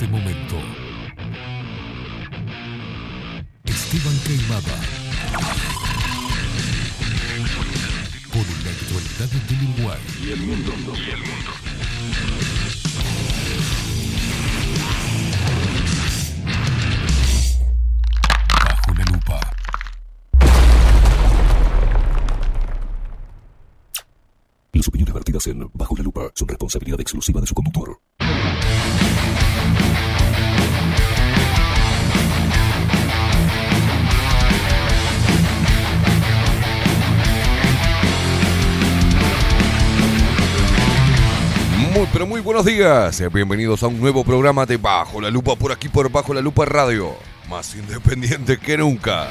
este momento. Esteban Queimada. Por la actualidad del Uruguay. Y el mundo. Y el mundo. Bajo la lupa. Las opiniones vertidas en Bajo la lupa son responsabilidad exclusiva de su conductor. Muy, pero muy buenos días. Bienvenidos a un nuevo programa de Bajo la Lupa por aquí por Bajo la Lupa Radio. Más independiente que nunca.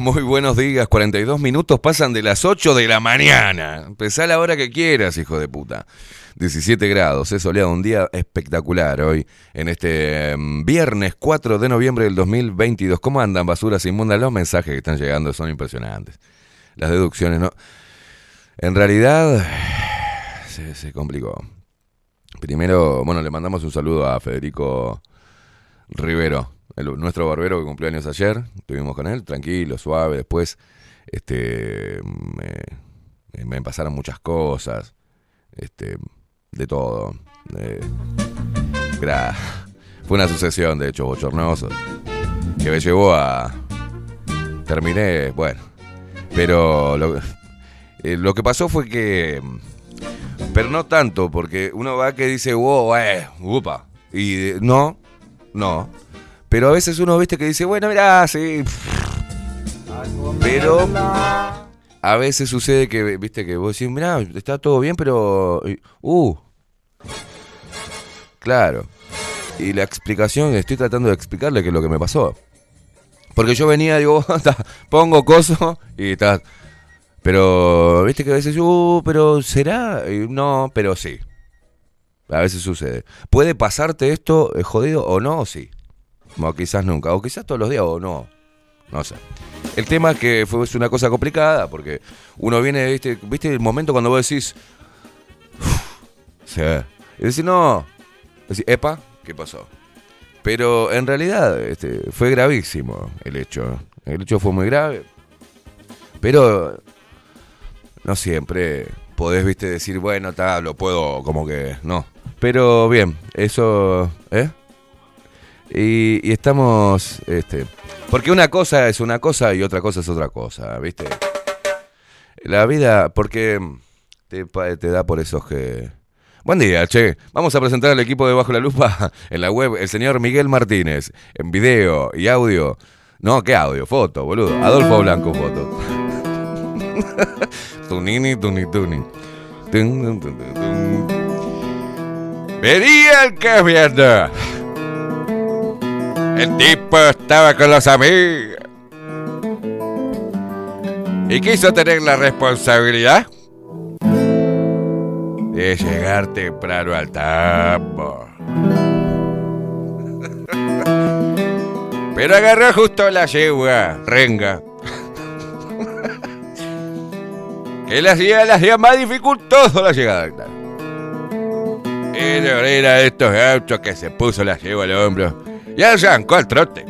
Muy buenos días. 42 minutos pasan de las 8 de la mañana. Empezá la hora que quieras, hijo de puta. 17 grados, es soleado, un día espectacular hoy, en este mm, viernes 4 de noviembre del 2022. ¿Cómo andan, basuras inmundas? Los mensajes que están llegando son impresionantes. Las deducciones, ¿no? En realidad, se complicó. Primero, bueno, le mandamos un saludo a Federico Rivero, nuestro barbero que cumplió años ayer. Estuvimos con él, tranquilo, suave. Después, este, me, pasaron muchas cosas, este, de todo. Eh, Fue una sucesión de hechos bochornosos que me llevó a. Terminé, bueno. Pero lo, eh, lo que pasó fue que. Pero no tanto, porque uno va que dice, wow, eh, upa. Y eh, no, no. Pero a veces uno, viste, que dice, bueno, mirá, sí. Pero a veces sucede que, viste, que vos decís, mirá, está todo bien, pero. Uh. Claro. Y la explicación, estoy tratando de explicarle qué es lo que me pasó. Porque yo venía, digo, pongo coso y está. Pero, viste que a veces, uh, pero ¿será? No, pero sí. A veces sucede. ¿Puede pasarte esto eh, jodido o no? Sí. O quizás nunca. O quizás todos los días o no. No sé. El tema es que fue es una cosa complicada porque uno viene, viste, viste el momento cuando vos decís. Sí. Y decís, no. Decís, epa, ¿qué pasó? Pero en realidad este, fue gravísimo el hecho. El hecho fue muy grave. Pero no siempre podés, viste, decir, bueno, tal, lo puedo, como que no. Pero bien, eso, ¿eh? Y, estamos, este, porque una cosa es una cosa y otra cosa es otra cosa, ¿viste? La vida, porque te, te da por esos que... Buen día, che. Vamos a presentar al equipo de Bajo la Lupa en la web, el señor Miguel Martínez, en video y audio. No, ¿qué audio? Foto, boludo. Adolfo Blanco, foto. tunini, tuni, tuni. El que viene. El tipo estaba con los amigos. Y quiso tener la responsabilidad de llegar temprano al tambo. Pero agarró justo la yegua, renga. que le hacía, le hacía más dificultoso la llegada. claro. Era de estos gauchos que se puso la yegua al hombro y arrancó al trote.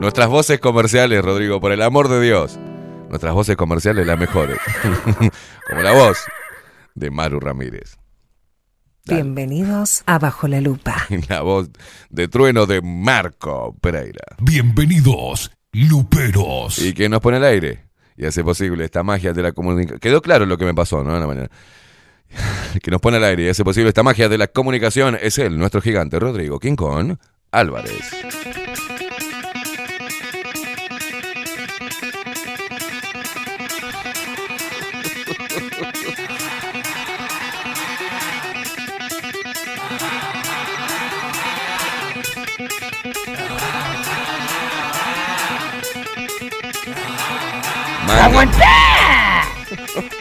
Nuestras voces comerciales, Rodrigo, por el amor de Dios. Nuestras voces comerciales las mejores. Como la voz de Maru Ramírez. Dale. Bienvenidos a Bajo la Lupa. Y la voz de trueno de Marco Pereira. Bienvenidos, luperos. Y que nos pone al aire y hace posible esta magia de la comunicación. Quedó claro lo que me pasó, ¿no? En la mañana. que nos pone al aire y hace posible esta magia de la comunicación es él, nuestro gigante Rodrigo Kong Álvarez.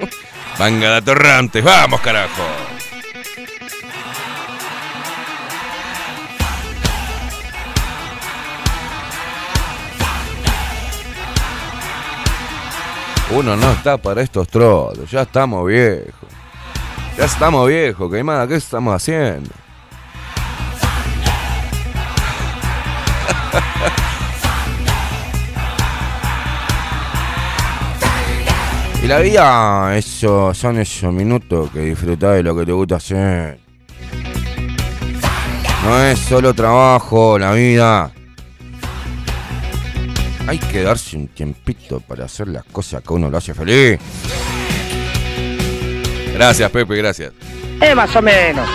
Manga de atorrantes, vamos carajo. Uno no está para estos trolos, ya estamos viejos. Ya estamos viejos, ¿qué más? ¿Qué estamos haciendo? Y la vida, eso, son esos minutos que disfrutás de lo que te gusta hacer. No es solo trabajo, la vida. Hay que darse un tiempito para hacer las cosas que a uno lo hace feliz. Gracias, Pepe, gracias. Eh, más o menos.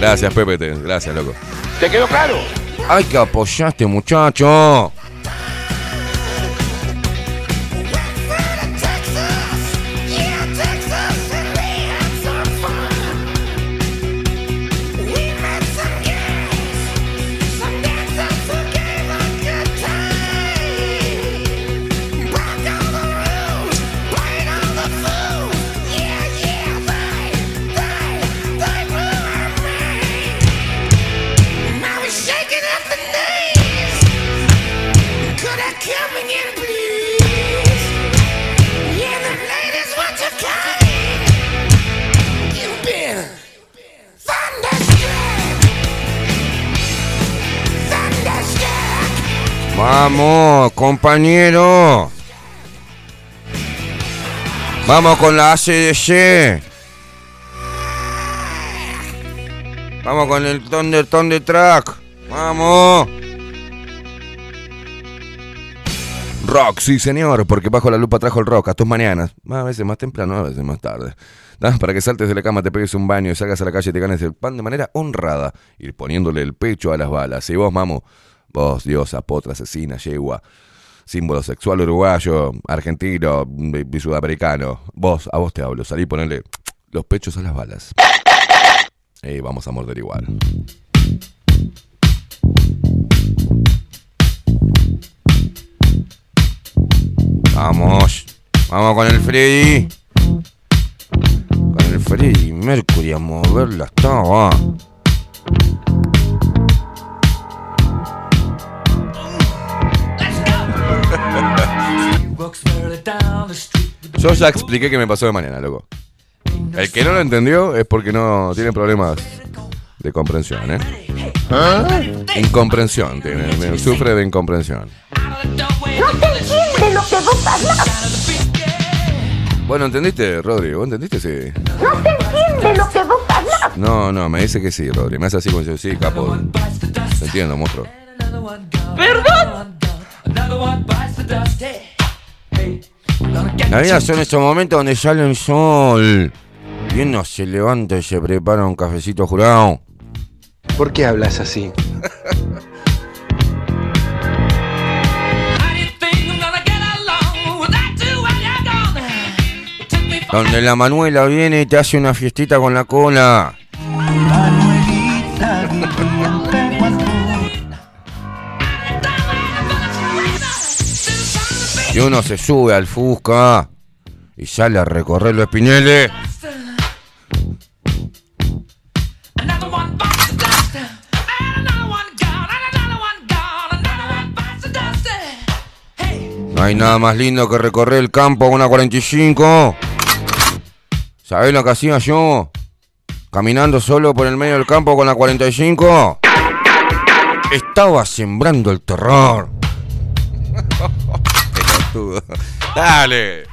Gracias, Pepe, te- gracias, loco. ¿Te quedó claro? Hay que apoyar a este muchacho. Vamos, compañero. Vamos con la ACDC. Vamos con el ton del ton de Track. Vamos. Rock, sí señor, porque bajo la lupa trajo el rock a tus mañanas. A veces más temprano, a veces más tarde. ¿No? Para que saltes de la cama, te pegues un baño, salgas a la calle y te ganes el pan de manera honrada. Ir poniéndole el pecho a las balas. Y vos, mamo vos, diosa, potra, asesina, yegua, símbolo sexual uruguayo, argentino sudamericano. Vos, a vos te hablo. Salí y ponele los pechos a las balas. Y vamos a morder igual. Vamos. Vamos con el Freddy. Con el Freddy Mercury a moverla estaba. Yo ya expliqué que me pasó de mañana, loco. El que no lo entendió es porque no tiene problemas de comprensión, ¿eh? Incomprensión, tiene, sufre de incomprensión. entiende lo que vos hablas. Bueno, ¿entendiste, Rodri? ¿Vos entendiste? Sí. No se entiende lo que vos hablas. No, no, me dice que sí, Rodri. Me hace así como yo, sí, capo. Te entiendo, monstruo. La vida son esos momentos donde sale el sol. Y uno se levanta y se prepara un cafecito jurado. ¿Por qué hablas así? Donde la Manuela viene y te hace una fiestita con la cola. Y uno se sube al Fusca y sale a recorrer los espineles. No hay nada más lindo que recorrer el campo con una 45. ¿Sabés lo que hacía yo? Caminando solo por el medio del campo con la 45. Estaba sembrando el terror. Pelotudo. Dale.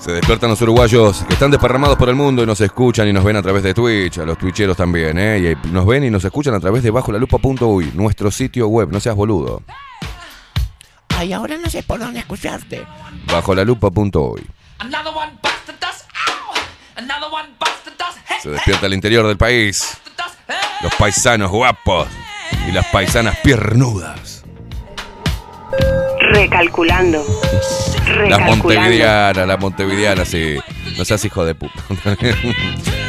Se despiertan los uruguayos que están desparramados por el mundo y nos escuchan y nos ven a través de Twitch, a los twitcheros también, ¿eh? Y nos ven y nos escuchan a través de bajo la lupa.uy, nuestro sitio web, no seas boludo. Ay, ahora no sé por dónde escucharte. Bajo la lupa.uy. Se despierta el interior del país, los paisanos guapos y las paisanas piernudas. Recalculando. Las Recalculando. montevideanas, las montevideanas, sí. No seas hijo de puta.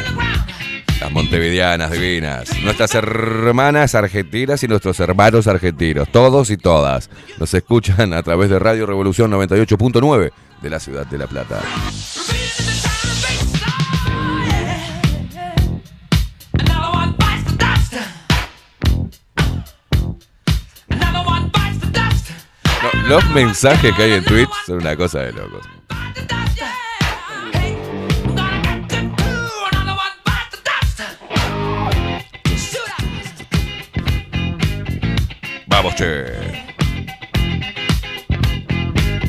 Las montevideanas divinas. Nuestras hermanas argentinas y nuestros hermanos argentinos. Todos y todas. Nos escuchan a través de Radio Revolución 98.9 de la ciudad de La Plata. Los mensajes que hay en Twitch son una cosa de locos.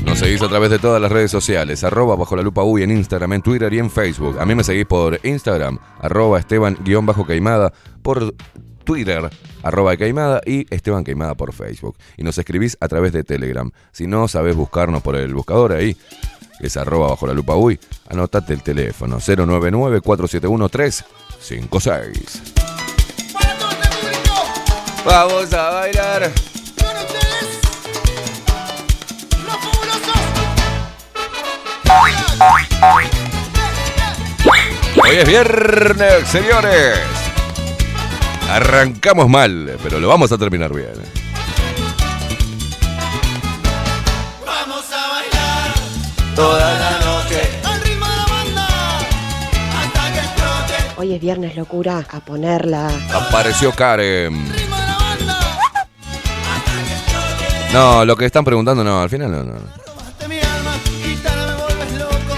Nos seguís a través de todas las redes sociales, arroba bajo la lupa uy en Instagram, en Twitter y en Facebook. A mí me seguís por Instagram, arroba Esteban guion bajo Caimada, por Twitter, arroba Caimada y Esteban Caimada por Facebook. Y nos escribís a través de Telegram. Si no sabés buscarnos por el buscador ahí, es arroba bajo la lupa uy, anotate el teléfono 099 471 356. Vamos a bailar. Hoy es viernes, señores. Arrancamos mal, pero lo vamos a terminar bien. Vamos a bailar Toda la noche. al ritmo de la banda hasta que explote. Hoy es viernes, locura. A ponerla. Apareció Karen. No, lo que están preguntando, no, al final no, no.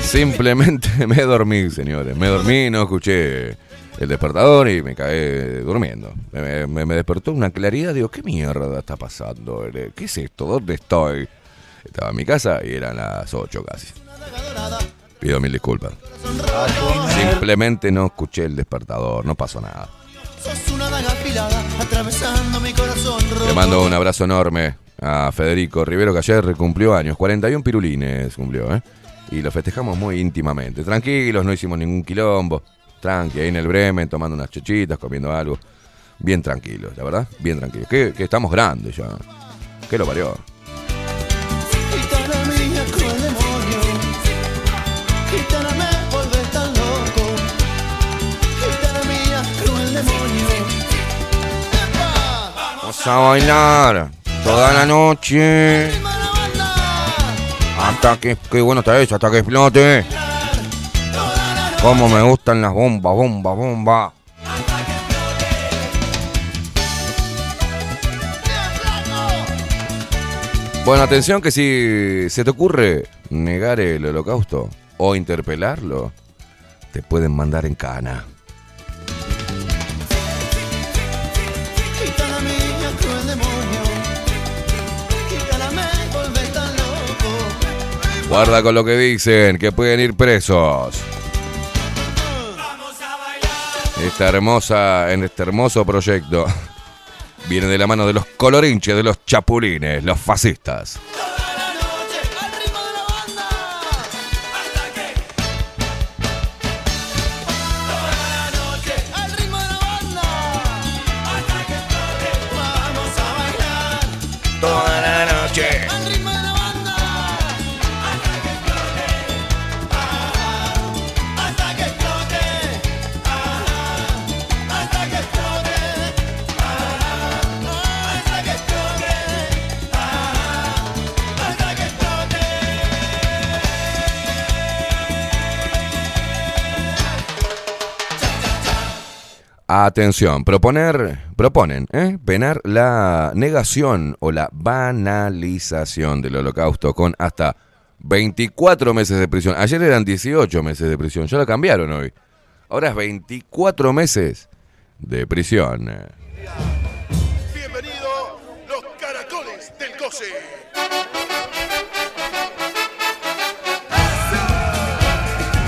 Simplemente me dormí, señores. Me dormí no escuché el despertador y me caí durmiendo. Me, me- me despertó una claridad, digo, ¿qué mierda está pasando? ¿Qué es esto? ¿Dónde estoy? Estaba en mi casa y eran las 8 casi. Pido mil disculpas. Simplemente no escuché el despertador, no pasó nada. Le mando un abrazo enorme a Federico Rivero, que ayer cumplió años, 41 pirulines cumplió, ¿eh? Y lo festejamos muy íntimamente. Tranquilos, no hicimos ningún quilombo. Tranqui, ahí en el Bremen, tomando unas chochitas, comiendo algo. Bien tranquilos, la verdad, bien tranquilos. Que, que estamos grandes ya. ¿Qué lo parió? A bailar toda la noche. Hasta que, qué bueno está eso, hasta que explote. Cómo me gustan las bombas, bombas, bombas. Bueno, atención que si se te ocurre negar el holocausto o interpelarlo, te pueden mandar en cana. Guarda con lo que dicen, que pueden ir presos. Esta hermosa, en este hermoso proyecto, viene de la mano de los colorinches, de los chapulines, los fascistas. Atención, proponer, proponen, ¿eh? penar la negación o la banalización del holocausto con hasta 24 meses de prisión. Ayer eran 18 meses de prisión, ya lo cambiaron hoy. Ahora es 24 meses de prisión. Bienvenido los caracoles del goce.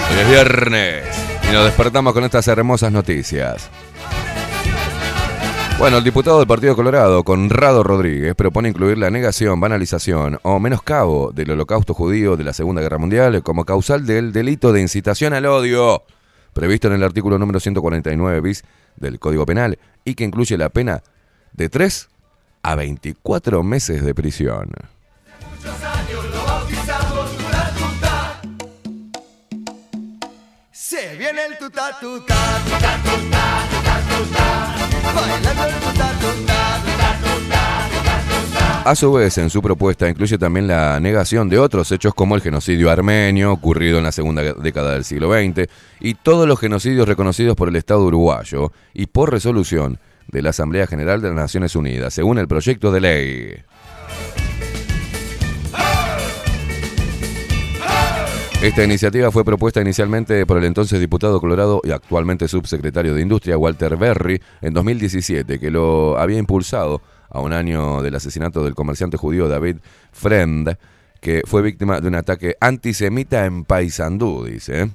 Hoy es viernes y nos despertamos con estas hermosas noticias. Bueno, el diputado del Partido Colorado, Conrado Rodríguez, propone incluir la negación, banalización o menoscabo del holocausto judío de la Segunda Guerra Mundial como causal del delito de incitación al odio, previsto en el artículo número 149 bis del Código Penal y que incluye la pena de 3 a 24 meses de prisión. Se viene el tuta tuta, tuta tuta, A su vez, en su propuesta incluye también la negación de otros hechos como el genocidio armenio ocurrido en la segunda década del siglo XX y todos los genocidios reconocidos por el Estado uruguayo y por resolución de la Asamblea General de las Naciones Unidas, según el proyecto de ley. Esta iniciativa fue propuesta inicialmente por el entonces diputado colorado y actualmente subsecretario de Industria Walter Berry en 2017, que lo había impulsado a un año del asesinato del comerciante judío David Friend, que fue víctima de un ataque antisemita en Paysandú, dice.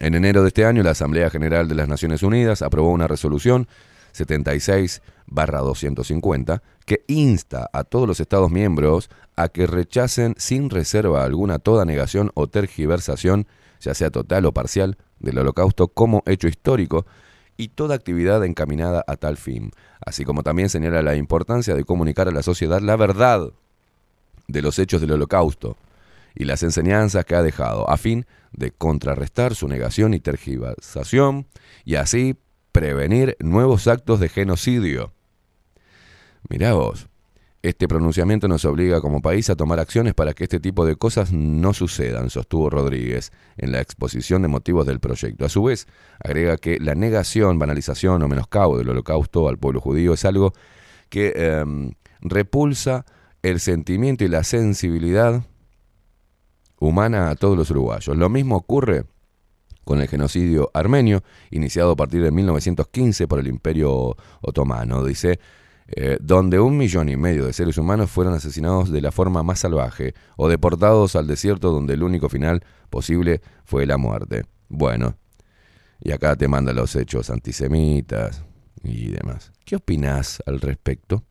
En enero de este año, la Asamblea General de las Naciones Unidas aprobó una resolución 76-250 que insta a todos los Estados miembros a que rechacen sin reserva alguna toda negación o tergiversación, ya sea total o parcial, del holocausto como hecho histórico y toda actividad encaminada a tal fin, así como también señala la importancia de comunicar a la sociedad la verdad de los hechos del holocausto y las enseñanzas que ha dejado, a fin de contrarrestar su negación y tergiversación y así prevenir nuevos actos de genocidio. Mirá vos, este pronunciamiento nos obliga como país a tomar acciones para que este tipo de cosas no sucedan, sostuvo Rodríguez en la exposición de motivos del proyecto. A su vez, agrega que la negación, banalización o menoscabo del holocausto al pueblo judío es algo que em, repulsa el sentimiento y la sensibilidad humana a todos los uruguayos. Lo mismo ocurre con el genocidio armenio, iniciado a partir de 1915 por el Imperio Otomano. Dice, eh, donde un millón y medio de seres humanos fueron asesinados de la forma más salvaje o deportados al desierto donde el único final posible fue la muerte. Bueno, y acá te manda los hechos antisemitas y demás. ¿Qué opinás al respecto?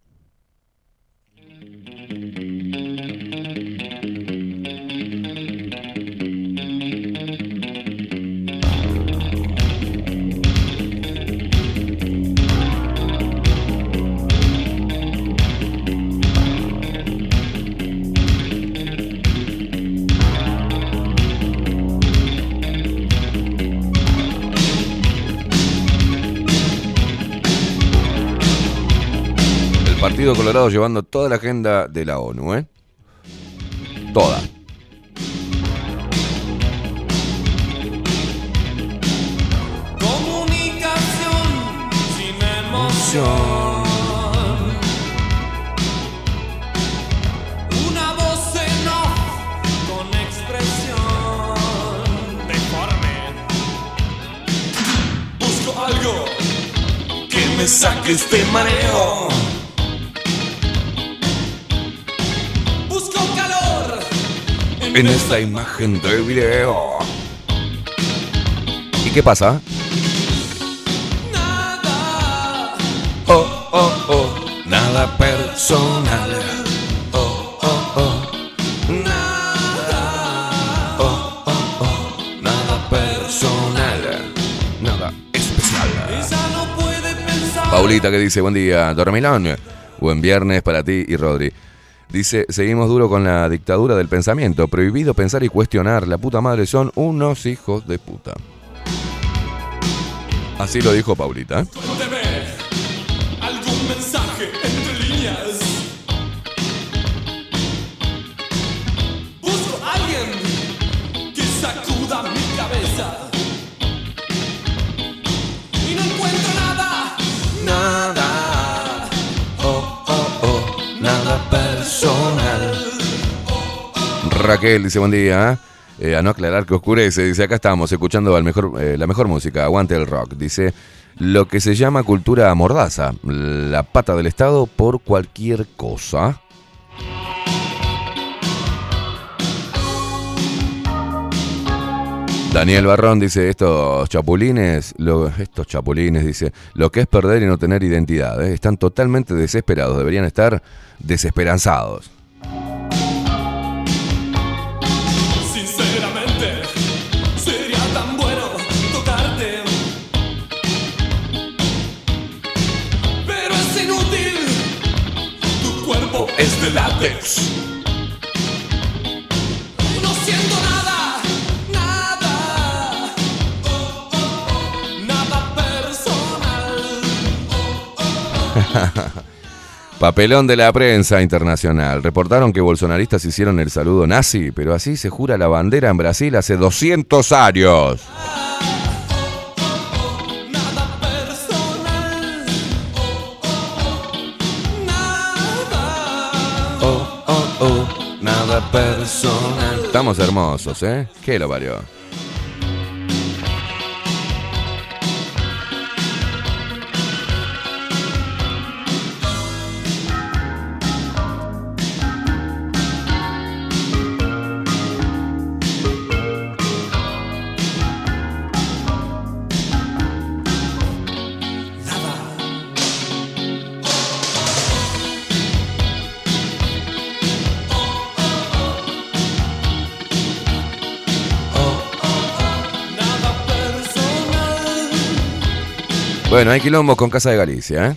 Colorado llevando toda la agenda de la ONU, ¿eh? Toda. Comunicación sin emoción. Una voz en off con expresión deforme. Busco algo que me saque este mareo. En esta imagen de video. ¿Y qué pasa? nada. Oh, oh, oh, nada personal. Oh, oh, oh, Nada. oh, oh, oh, nada personal. Nada especial. No puede pensar. Paulita que dice, buen día, dormilón. Buen viernes para ti y Rodri. Dice, seguimos duro con la dictadura del pensamiento. Prohibido pensar y cuestionar. La puta madre son unos hijos de puta. Así lo dijo Paulita. Raquel dice, buen día. Eh, a no aclarar que oscurece, dice, acá estamos escuchando eh, la mejor música, aguante el rock. Dice, lo que se llama cultura mordaza, la pata del Estado por cualquier cosa. Daniel Barrón dice, estos chapulines, estos chapulines, dice, lo que es perder y no tener identidad, ¿eh? están totalmente desesperados, deberían estar desesperanzados. Es de látex. No siento nada, nada. Oh, oh, oh, Nada personal. Papelón de la prensa internacional. Reportaron que bolsonaristas hicieron el saludo nazi, pero así se jura la bandera en Brasil hace 200 años. Nada Oh, nada personal. Estamos hermosos, ¿eh? ¿Qué lo parió? Bueno, hay quilombos con Casa de Galicia, ¿eh?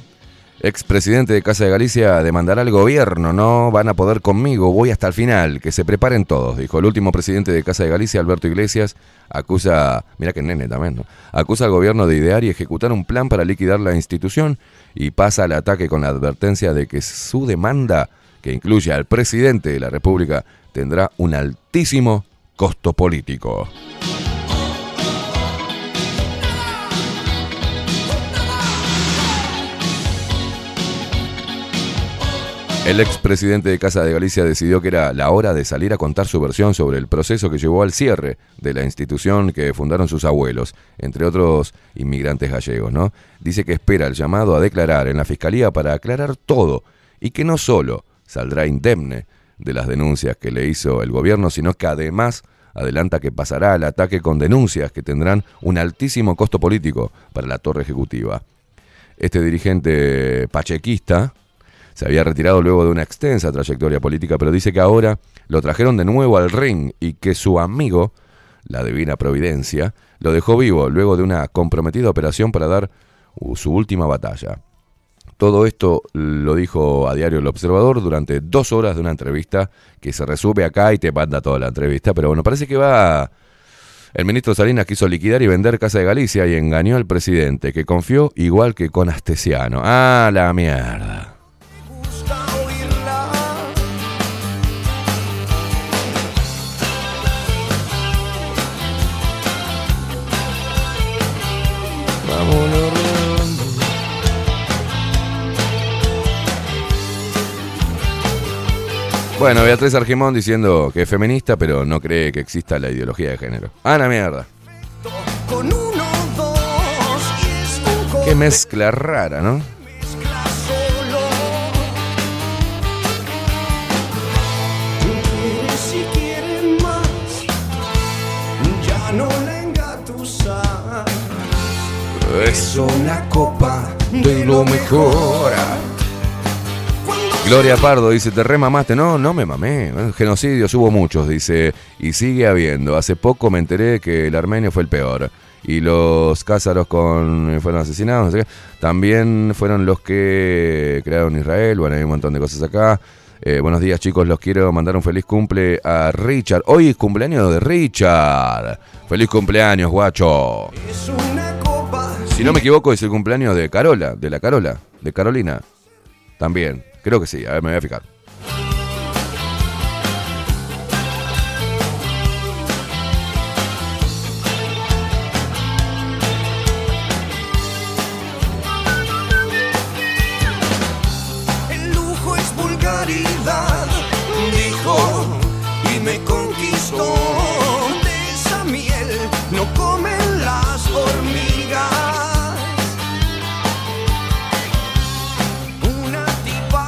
Expresidente de Casa de Galicia demandará al gobierno, no van a poder conmigo, voy hasta el final, que se preparen todos, dijo el último presidente de Casa de Galicia, Alberto Iglesias, acusa, mira que nene también, ¿no? Acusa al gobierno de idear y ejecutar un plan para liquidar la institución y pasa al ataque con la advertencia de que su demanda, que incluye al presidente de la República, tendrá un altísimo costo político. El expresidente de Casa de Galicia decidió que era la hora de salir a contar su versión sobre el proceso que llevó al cierre de la institución que fundaron sus abuelos, entre otros inmigrantes gallegos, ¿no? Dice que espera el llamado a declarar en la fiscalía para aclarar todo y que no solo saldrá indemne de las denuncias que le hizo el gobierno, sino que además adelanta que pasará al ataque con denuncias que tendrán un altísimo costo político para la torre ejecutiva. Este dirigente pachequista se había retirado luego de una extensa trayectoria política, pero dice que ahora lo trajeron de nuevo al ring y que su amigo, la Divina Providencia, lo dejó vivo luego de una comprometida operación para dar su última batalla. Todo esto lo dijo a Diario El Observador durante dos horas de una entrevista que se resume acá y te manda toda la entrevista. Pero bueno, parece que va. El ministro Salinas quiso liquidar y vender Casa de Galicia y engañó al presidente, que confió igual que con Astesiano. ¡Ah, la mierda! Bueno, Beatriz Argimón diciendo que es feminista, pero no cree que exista la ideología de género. ¡Ah, la mierda! Qué mezcla rara, ¿no? Es una copa de lo mejor. Gloria Pardo dice, te remamaste. No, no me mamé. Genocidios hubo muchos, dice, y sigue habiendo. Hace poco me enteré que el armenio fue el peor. Y los cázaros con, fueron asesinados, no. También fueron los que crearon Israel. Bueno, hay un montón de cosas acá. Eh, buenos días chicos, los quiero mandar un feliz cumple a Richard. Hoy es cumpleaños de Richard. Feliz cumpleaños, guacho. Es una Si no me equivoco, es el cumpleaños de Carola, de la Carola, de Carolina. También, creo que sí, a ver, me voy a fijar.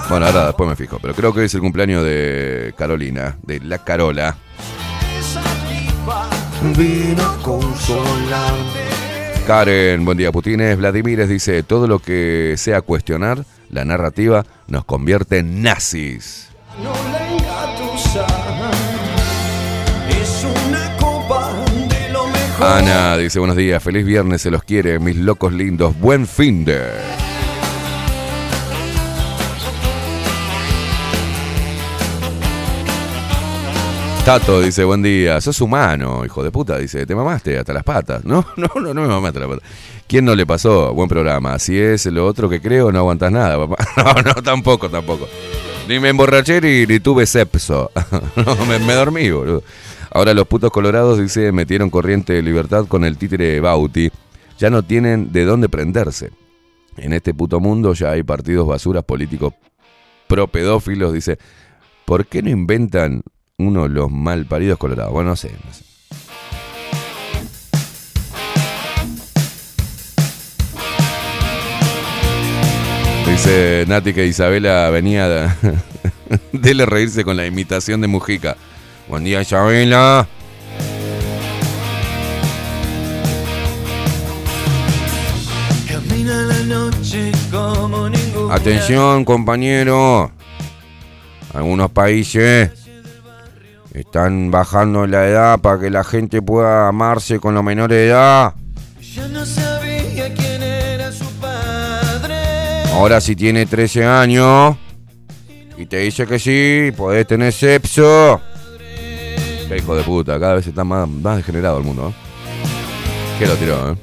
Bueno, ahora después me fijo, pero creo que hoy es el cumpleaños de Carolina, de la Carola. Karen, buen día, Putines. Vladimires dice, todo lo que sea cuestionar la narrativa nos convierte en nazis. Ana dice, buenos días, feliz viernes, se los quiere, mis locos lindos, buen fin de... Tato dice, buen día, sos humano, hijo de puta, dice, te mamaste hasta las patas. No, no, no, no me mamaste las patas. ¿Quién no le pasó? Buen programa. Si es lo otro que creo, no aguantas nada, papá. No, no, tampoco, tampoco. Ni me emborraché ni, tuve sepso. Me, me dormí, boludo. Ahora los putos colorados, dice, metieron corriente de libertad con el títere Bauti. Ya no tienen de dónde prenderse. En este puto mundo ya hay partidos basuras políticos pro pedófilos, dice. ¿Por qué no inventan uno los mal paridos colorados? Bueno, no sé, no sé. Dice Nati que Isabela venía de, dele reírse con la imitación de Mujica. Buen día, Isabela. Camina la noche como ningún Atención, compañero. Algunos países están bajando la edad para que la gente pueda amarse con los menores de edad. Ya no sabía quién era su padre. Ahora si tiene 13 años y te dice que sí, podés tener sexo. Qué hijo de puta, cada vez está más, más degenerado el mundo. ¿eh? ¿Qué lo tiró, eh?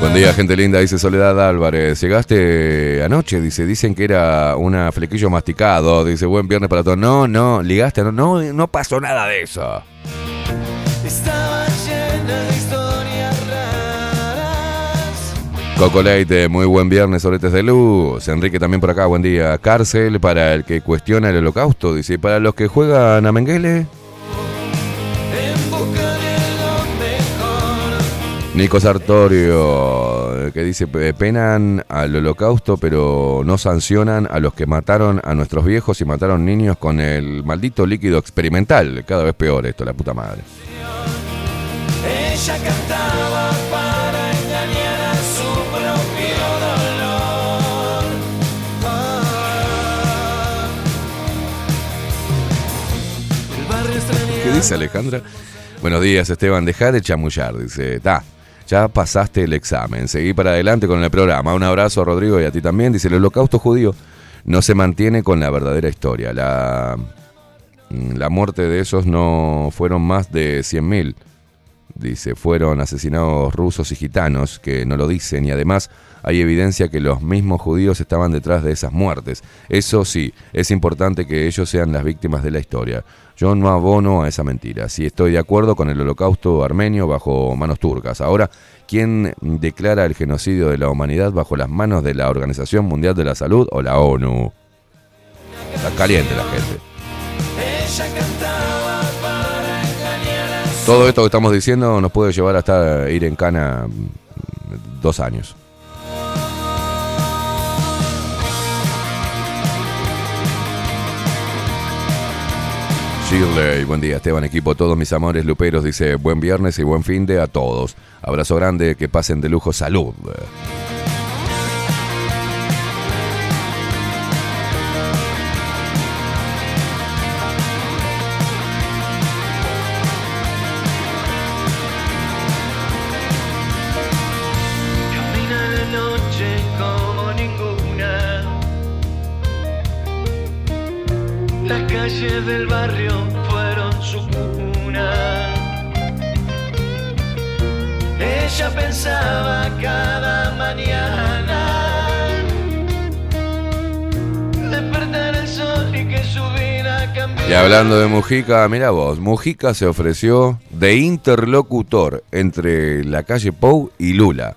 Buen día, gente linda, dice Soledad Álvarez. Llegaste anoche, dice, dicen que era una flequillo masticado, dice, buen viernes para todos. No, no, ligaste, no, no, no pasó nada de eso. Estaba llena de historias raras. Coco Leite, muy buen viernes, soletes de luz. Enrique también por acá, buen día. Cárcel para el que cuestiona el holocausto, dice. ¿Y para los que juegan a Menguele? Nico Sartorio, que dice, "Pe- penan al holocausto, pero no sancionan a los que mataron a nuestros viejos y mataron niños con el maldito líquido experimental. Cada vez peor esto, la puta madre. Ella cantaba para engañar a su propio dolor. Ah. El barrio. ¿Qué dice Alejandra? Buenos días, Esteban. Deja de chamullar. Dice, ta, ya pasaste el examen. Seguí para adelante con el programa. Un abrazo a Rodrigo y a ti también. Dice, el holocausto judío no se mantiene con la verdadera historia. La, mm, la muerte de esos no fueron más de 100.000. Dice, fueron asesinados rusos y gitanos, que no lo dicen, y además hay evidencia que los mismos judíos estaban detrás de esas muertes. Eso sí, es importante que ellos sean las víctimas de la historia. Yo no abono a esa mentira. Si estoy de acuerdo con el holocausto armenio bajo manos turcas. Ahora, ¿quién declara el genocidio de la humanidad bajo las manos de la Organización Mundial de la Salud o la ONU? Está caliente la gente. Todo esto que estamos diciendo nos puede llevar hasta ir en cana dos años. Shirley, buen día Esteban, equipo, todos mis amores luperos, dice buen viernes y buen fin de a todos. Abrazo grande, que pasen de lujo, salud. Del barrio Ella pensaba cada mañana despertar el sol y que su vida cambiara. Y hablando de Mujica, mira vos, Mujica se ofreció de interlocutor entre la calle Pou y Lula,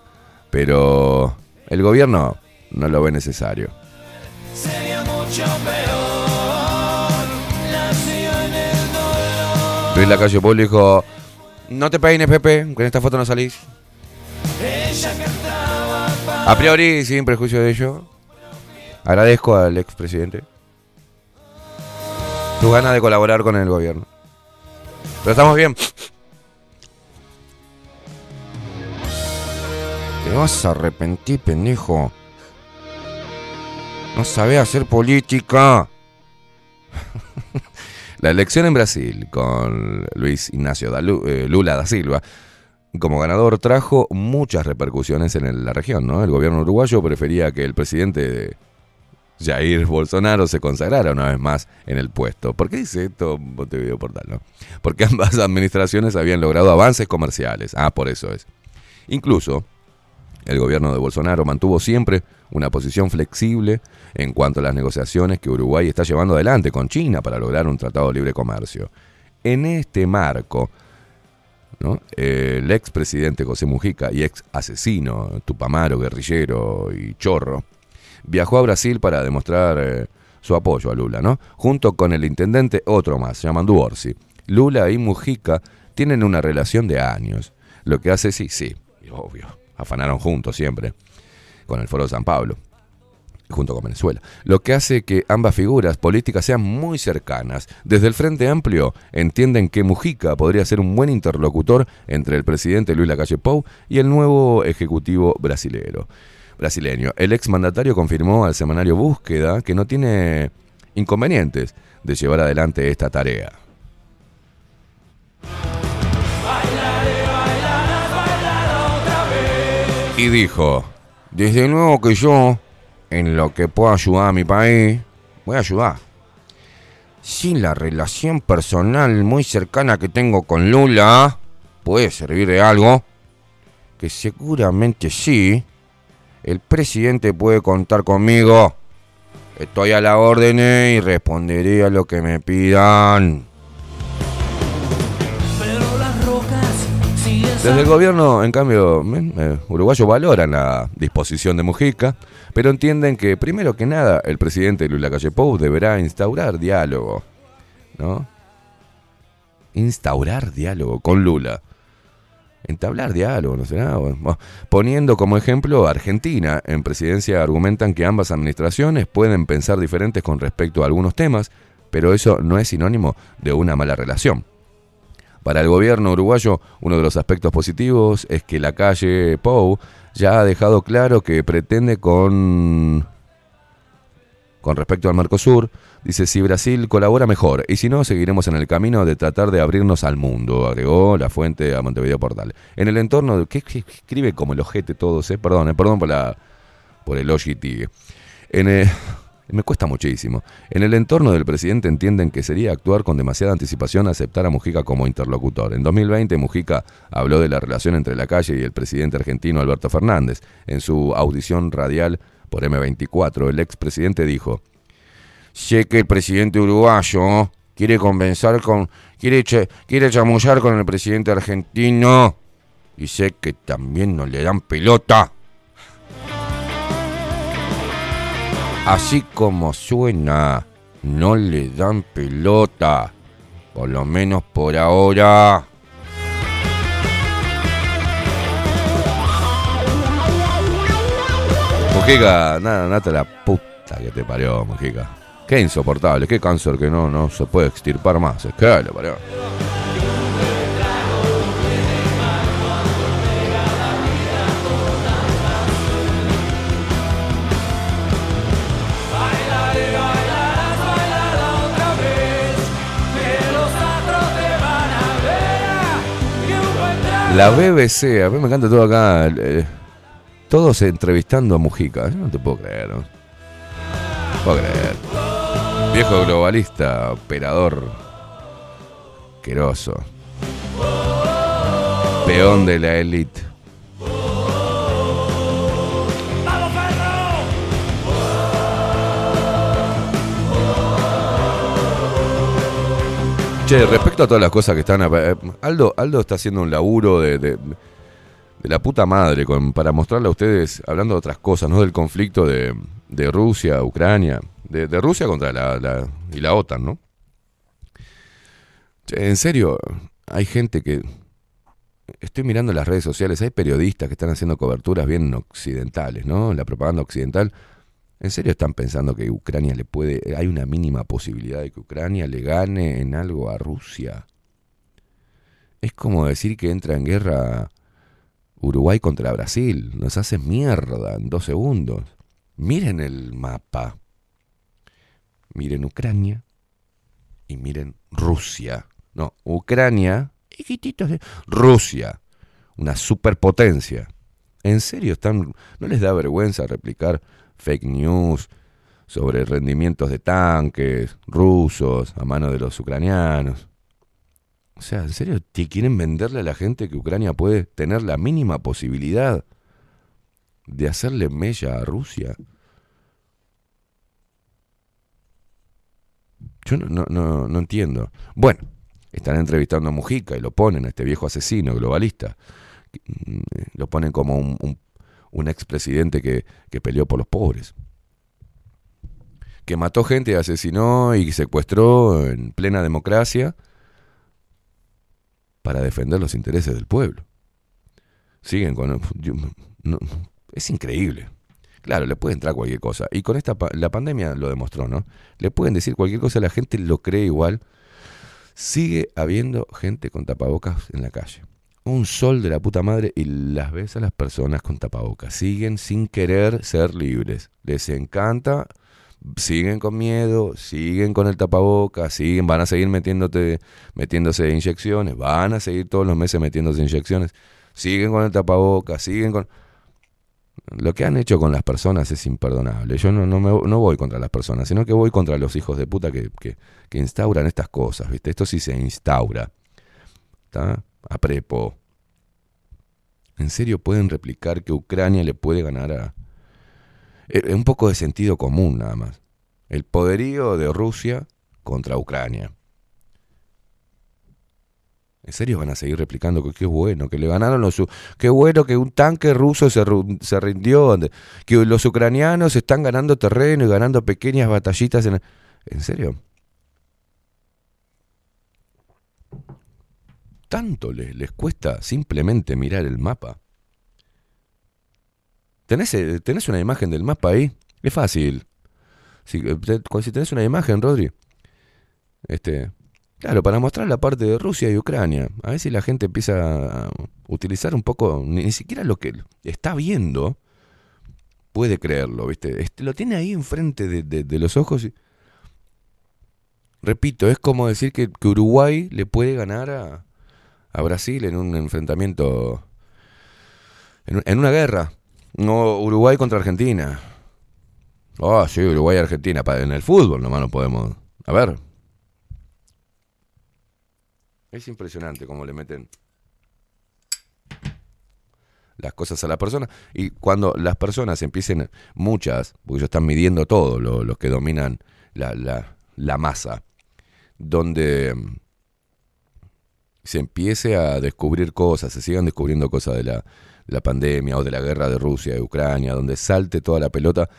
pero el gobierno no lo ve necesario. Sería mucho peor. Nació en el dolor. Luis Lacalle Pou dijo, no te peines Pepe, que en esta foto no salís. A priori, sin prejuicio de ello, agradezco al expresidente sus ganas de colaborar con el gobierno. Pero estamos bien. Te vas a arrepentir, pendejo. No sabés hacer política. La elección en Brasil con Luis Ignacio da eh, Lula da Silva como ganador trajo muchas repercusiones en la región, ¿no? El gobierno uruguayo prefería que el presidente Jair Bolsonaro se consagrara una vez más en el puesto. ¿Por qué dice esto Montevideo Portal? Porque ambas administraciones habían logrado avances comerciales. Ah, por eso es. Incluso, el gobierno de Bolsonaro mantuvo siempre una posición flexible en cuanto a las negociaciones que Uruguay está llevando adelante con China para lograr un tratado de libre comercio. En este marco, el expresidente José Mujica y ex asesino, Tupamaro, guerrillero y chorro, viajó a Brasil para demostrar eh, su apoyo a Lula, ¿no? Junto con el intendente otro más, Yamandu Orsi. Lula y Mujica tienen una relación de años. Lo que hace, sí, sí, obvio, afanaron juntos siempre, con el Foro de San Pablo, junto con Venezuela. Lo que hace que ambas figuras políticas sean muy cercanas. Desde el Frente Amplio entienden que Mujica podría ser un buen interlocutor entre el presidente Luis Lacalle Pou y el nuevo ejecutivo. Brasileño. El exmandatario confirmó al semanario Búsqueda que no tiene inconvenientes de llevar adelante esta tarea. Y dijo, desde luego que yo, en lo que puedo ayudar a mi país, voy a ayudar. Si la relación personal muy cercana que tengo con Lula puede servir de algo, que seguramente sí, el presidente puede contar conmigo. Estoy a la orden y responderé a lo que me pidan. Desde el gobierno, en cambio, eh, uruguayo valoran la disposición de Mujica, pero entienden que, primero que nada, el presidente Luis Lacalle Pou deberá instaurar diálogo, ¿no? Instaurar diálogo con Lula. Entablar diálogo, ¿no será? Bueno, poniendo como ejemplo Argentina, en presidencia argumentan que ambas administraciones pueden pensar diferentes con respecto a algunos temas, pero eso no es sinónimo de una mala relación. Para el gobierno uruguayo, uno de los aspectos positivos es que la calle Pou ya ha dejado claro que pretende con con respecto al Mercosur, dice si Brasil colabora mejor y si no seguiremos en el camino de tratar de abrirnos al mundo, agregó la fuente a Montevideo Portal. En el entorno de, ¿qué, qué escribe como el ojete todos, eh? Perdón, eh, perdón por la por el OGT. En el- me cuesta muchísimo. En el entorno del presidente entienden que sería actuar con demasiada anticipación aceptar a Mujica como interlocutor. En 2020 Mujica habló de la relación entre la calle y el presidente argentino Alberto Fernández. En su audición radial por M24, el expresidente dijo, sé que el presidente uruguayo quiere convencer con, quiere, quiere chamullar con el presidente argentino y sé que también no le dan pelota. Así como suena, no le dan pelota. Por lo menos por ahora. Mujica, nada, nada la puta que te parió, Mujica. Qué insoportable, qué cáncer que no, no se puede extirpar más. Es que le parió. La BBC, a mí me encanta todo acá. eh, todos entrevistando a Mujica. Yo no te puedo creer. ¿no? puedo creer. Viejo globalista, operador. Queroso. Peón de la élite. Che, respecto a todas las cosas que están... Aldo, Aldo está haciendo un laburo de, de- de la puta madre para mostrarle a ustedes, hablando de otras cosas, no del conflicto de, Rusia, Ucrania, de, de Rusia contra la, la- y la OTAN, ¿no? Che, en serio, hay gente que... Estoy mirando las redes sociales, hay periodistas que están haciendo coberturas bien occidentales, ¿no? La propaganda occidental. ¿En serio están pensando que Ucrania le puede... Hay una mínima posibilidad de que Ucrania le gane en algo a Rusia? Es como decir que entra en guerra Uruguay contra Brasil. Nos hace mierda en dos segundos. Miren el mapa. Miren Ucrania y miren Rusia. No, Ucrania, de Rusia, una superpotencia. ¿En serio están no les da vergüenza replicar fake news sobre rendimientos de tanques rusos a mano de los ucranianos? O sea, ¿en serio quieren venderle a la gente que Ucrania puede tener la mínima posibilidad de hacerle mella a Rusia? Yo no, no, no, no entiendo. Bueno, están entrevistando a Mujica y lo ponen, a este viejo asesino globalista. Mm, Lo ponen como un, un expresidente que, que peleó por los pobres. Que mató gente, asesinó y secuestró en plena democracia para defender los intereses del pueblo. Siguen con... es increíble. Claro, le puede entrar cualquier cosa. Y con esta la pandemia lo demostró, ¿no? Le pueden decir cualquier cosa, la gente lo cree igual. Sigue habiendo gente con tapabocas en la calle. Un sol de la puta madre y las ves a las personas con tapabocas. Siguen sin querer ser libres. Les encanta, siguen con miedo, siguen con el tapabocas, siguen, van a seguir metiéndote, metiéndose inyecciones, van a seguir todos los meses metiéndose inyecciones, siguen con el tapabocas, siguen con... Lo que han hecho con las personas es imperdonable. Yo no, no, no voy contra las personas, sino que voy contra los hijos de puta que, que, que instauran estas cosas, ¿viste? Esto sí se instaura. ¿Está? A prepo. ¿En serio pueden replicar que Ucrania le puede ganar a... Eh, Un poco de sentido común nada más. El poderío de Rusia contra Ucrania. ¿En serio van a seguir replicando que qué bueno, que le ganaron los... Qué bueno que un tanque ruso se, se rindió, que los ucranianos están ganando terreno y ganando pequeñas batallitas en... ¿En serio? Tanto les, les cuesta simplemente mirar el mapa. ¿Tenés, eh, ¿Tenés una imagen del mapa ahí? Es fácil. Si, eh, si tenés una imagen, Rodri. Este, claro, para mostrar la parte de Rusia y Ucrania. A ver si la gente empieza a utilizar un poco, ni, siquiera lo que está viendo, puede creerlo, ¿viste? Este, lo tiene ahí enfrente de, de- los ojos. y- Repito, es como decir que Uruguay le puede ganar a, a Brasil en un enfrentamiento, en, un- en una guerra. No Uruguay contra Argentina. Oh, sí, Uruguay y Argentina. En el fútbol nomás no podemos. A ver. Es impresionante cómo le meten las cosas a la persona. Y cuando las personas empiecen, muchas, porque ellos están midiendo todo, lo- los que dominan la, la- la masa, donde se empiece a descubrir cosas, se sigan descubriendo cosas de la, de pandemia o de la guerra de Rusia y Ucrania, donde salte toda la pelota,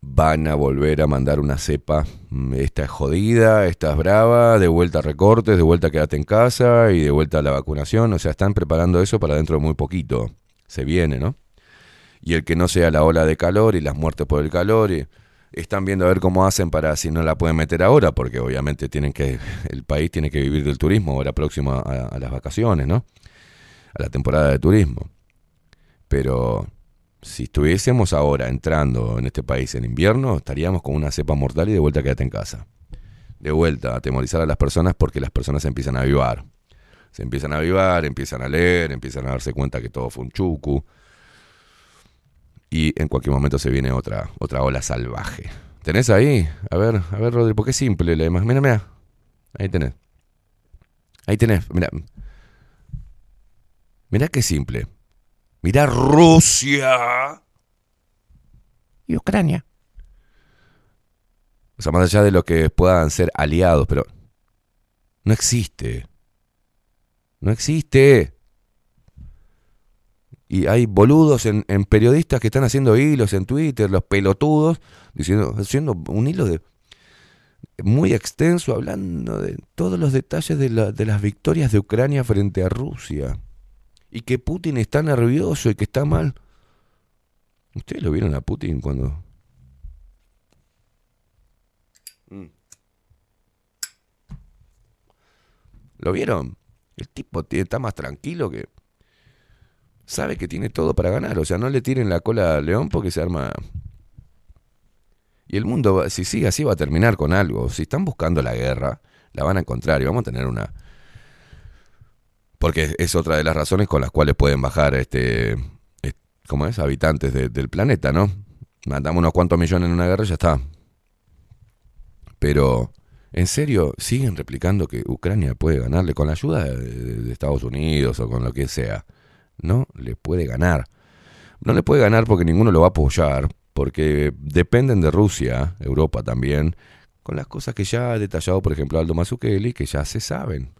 van a volver a mandar una cepa. mm, Esta es jodida, esta es brava, de vuelta a recortes, de vuelta a quedarte en casa y de vuelta a la vacunación. O sea, están preparando eso para dentro de muy poquito. Se viene, ¿no? Y el que no sea la ola de calor y las muertes por el calor. Y están viendo a ver cómo hacen para si no la pueden meter ahora, porque obviamente tienen que, el país tiene que vivir del turismo ahora próximo a, a las vacaciones, ¿no? A la temporada de turismo. Pero si estuviésemos ahora entrando en este país en invierno, estaríamos con una cepa mortal y de vuelta quédate en casa. De vuelta atemorizar a las personas porque las personas se empiezan a avivar. Se empiezan a avivar, empiezan a leer, empiezan a darse cuenta que todo fue un chucu. Y en cualquier momento se viene otra, otra ola salvaje. ¿Tenés ahí? A ver, a ver, Rodri, porque es simple la imagen. Mira, mira. Ahí tenés. Ahí tenés, mira. Mira qué simple. Mira Rusia. Y Ucrania. O sea, más allá de lo que puedan ser aliados, pero no existe. No existe. Y hay boludos en, en periodistas que están haciendo hilos en Twitter, los pelotudos, diciendo, haciendo un hilo de muy extenso hablando de todos los detalles de, la- de las victorias de Ucrania frente a Rusia. Y que Putin está nervioso y que está mal. ¿Ustedes lo vieron a Putin cuando Mm. ¿Lo vieron? El tipo está más tranquilo que... Sabe que tiene todo para ganar. O sea, no le tiren la cola a León porque se arma... Y el mundo, si sigue así, va a terminar con algo. Si están buscando la guerra, la van a encontrar y vamos a tener una... Porque es otra de las razones con las cuales pueden bajar, este, es- ¿cómo es? Habitantes de- del planeta, ¿no? Mandamos unos cuantos millones en una guerra y ya está. Pero, ¿en serio siguen replicando que Ucrania puede ganarle con la ayuda de Estados Unidos o con lo que sea? No le puede ganar. No le puede ganar porque ninguno lo va a apoyar, porque dependen de Rusia, Europa también, con las cosas que ya ha detallado, por ejemplo, Aldo Mazzucchelli, que ya se saben.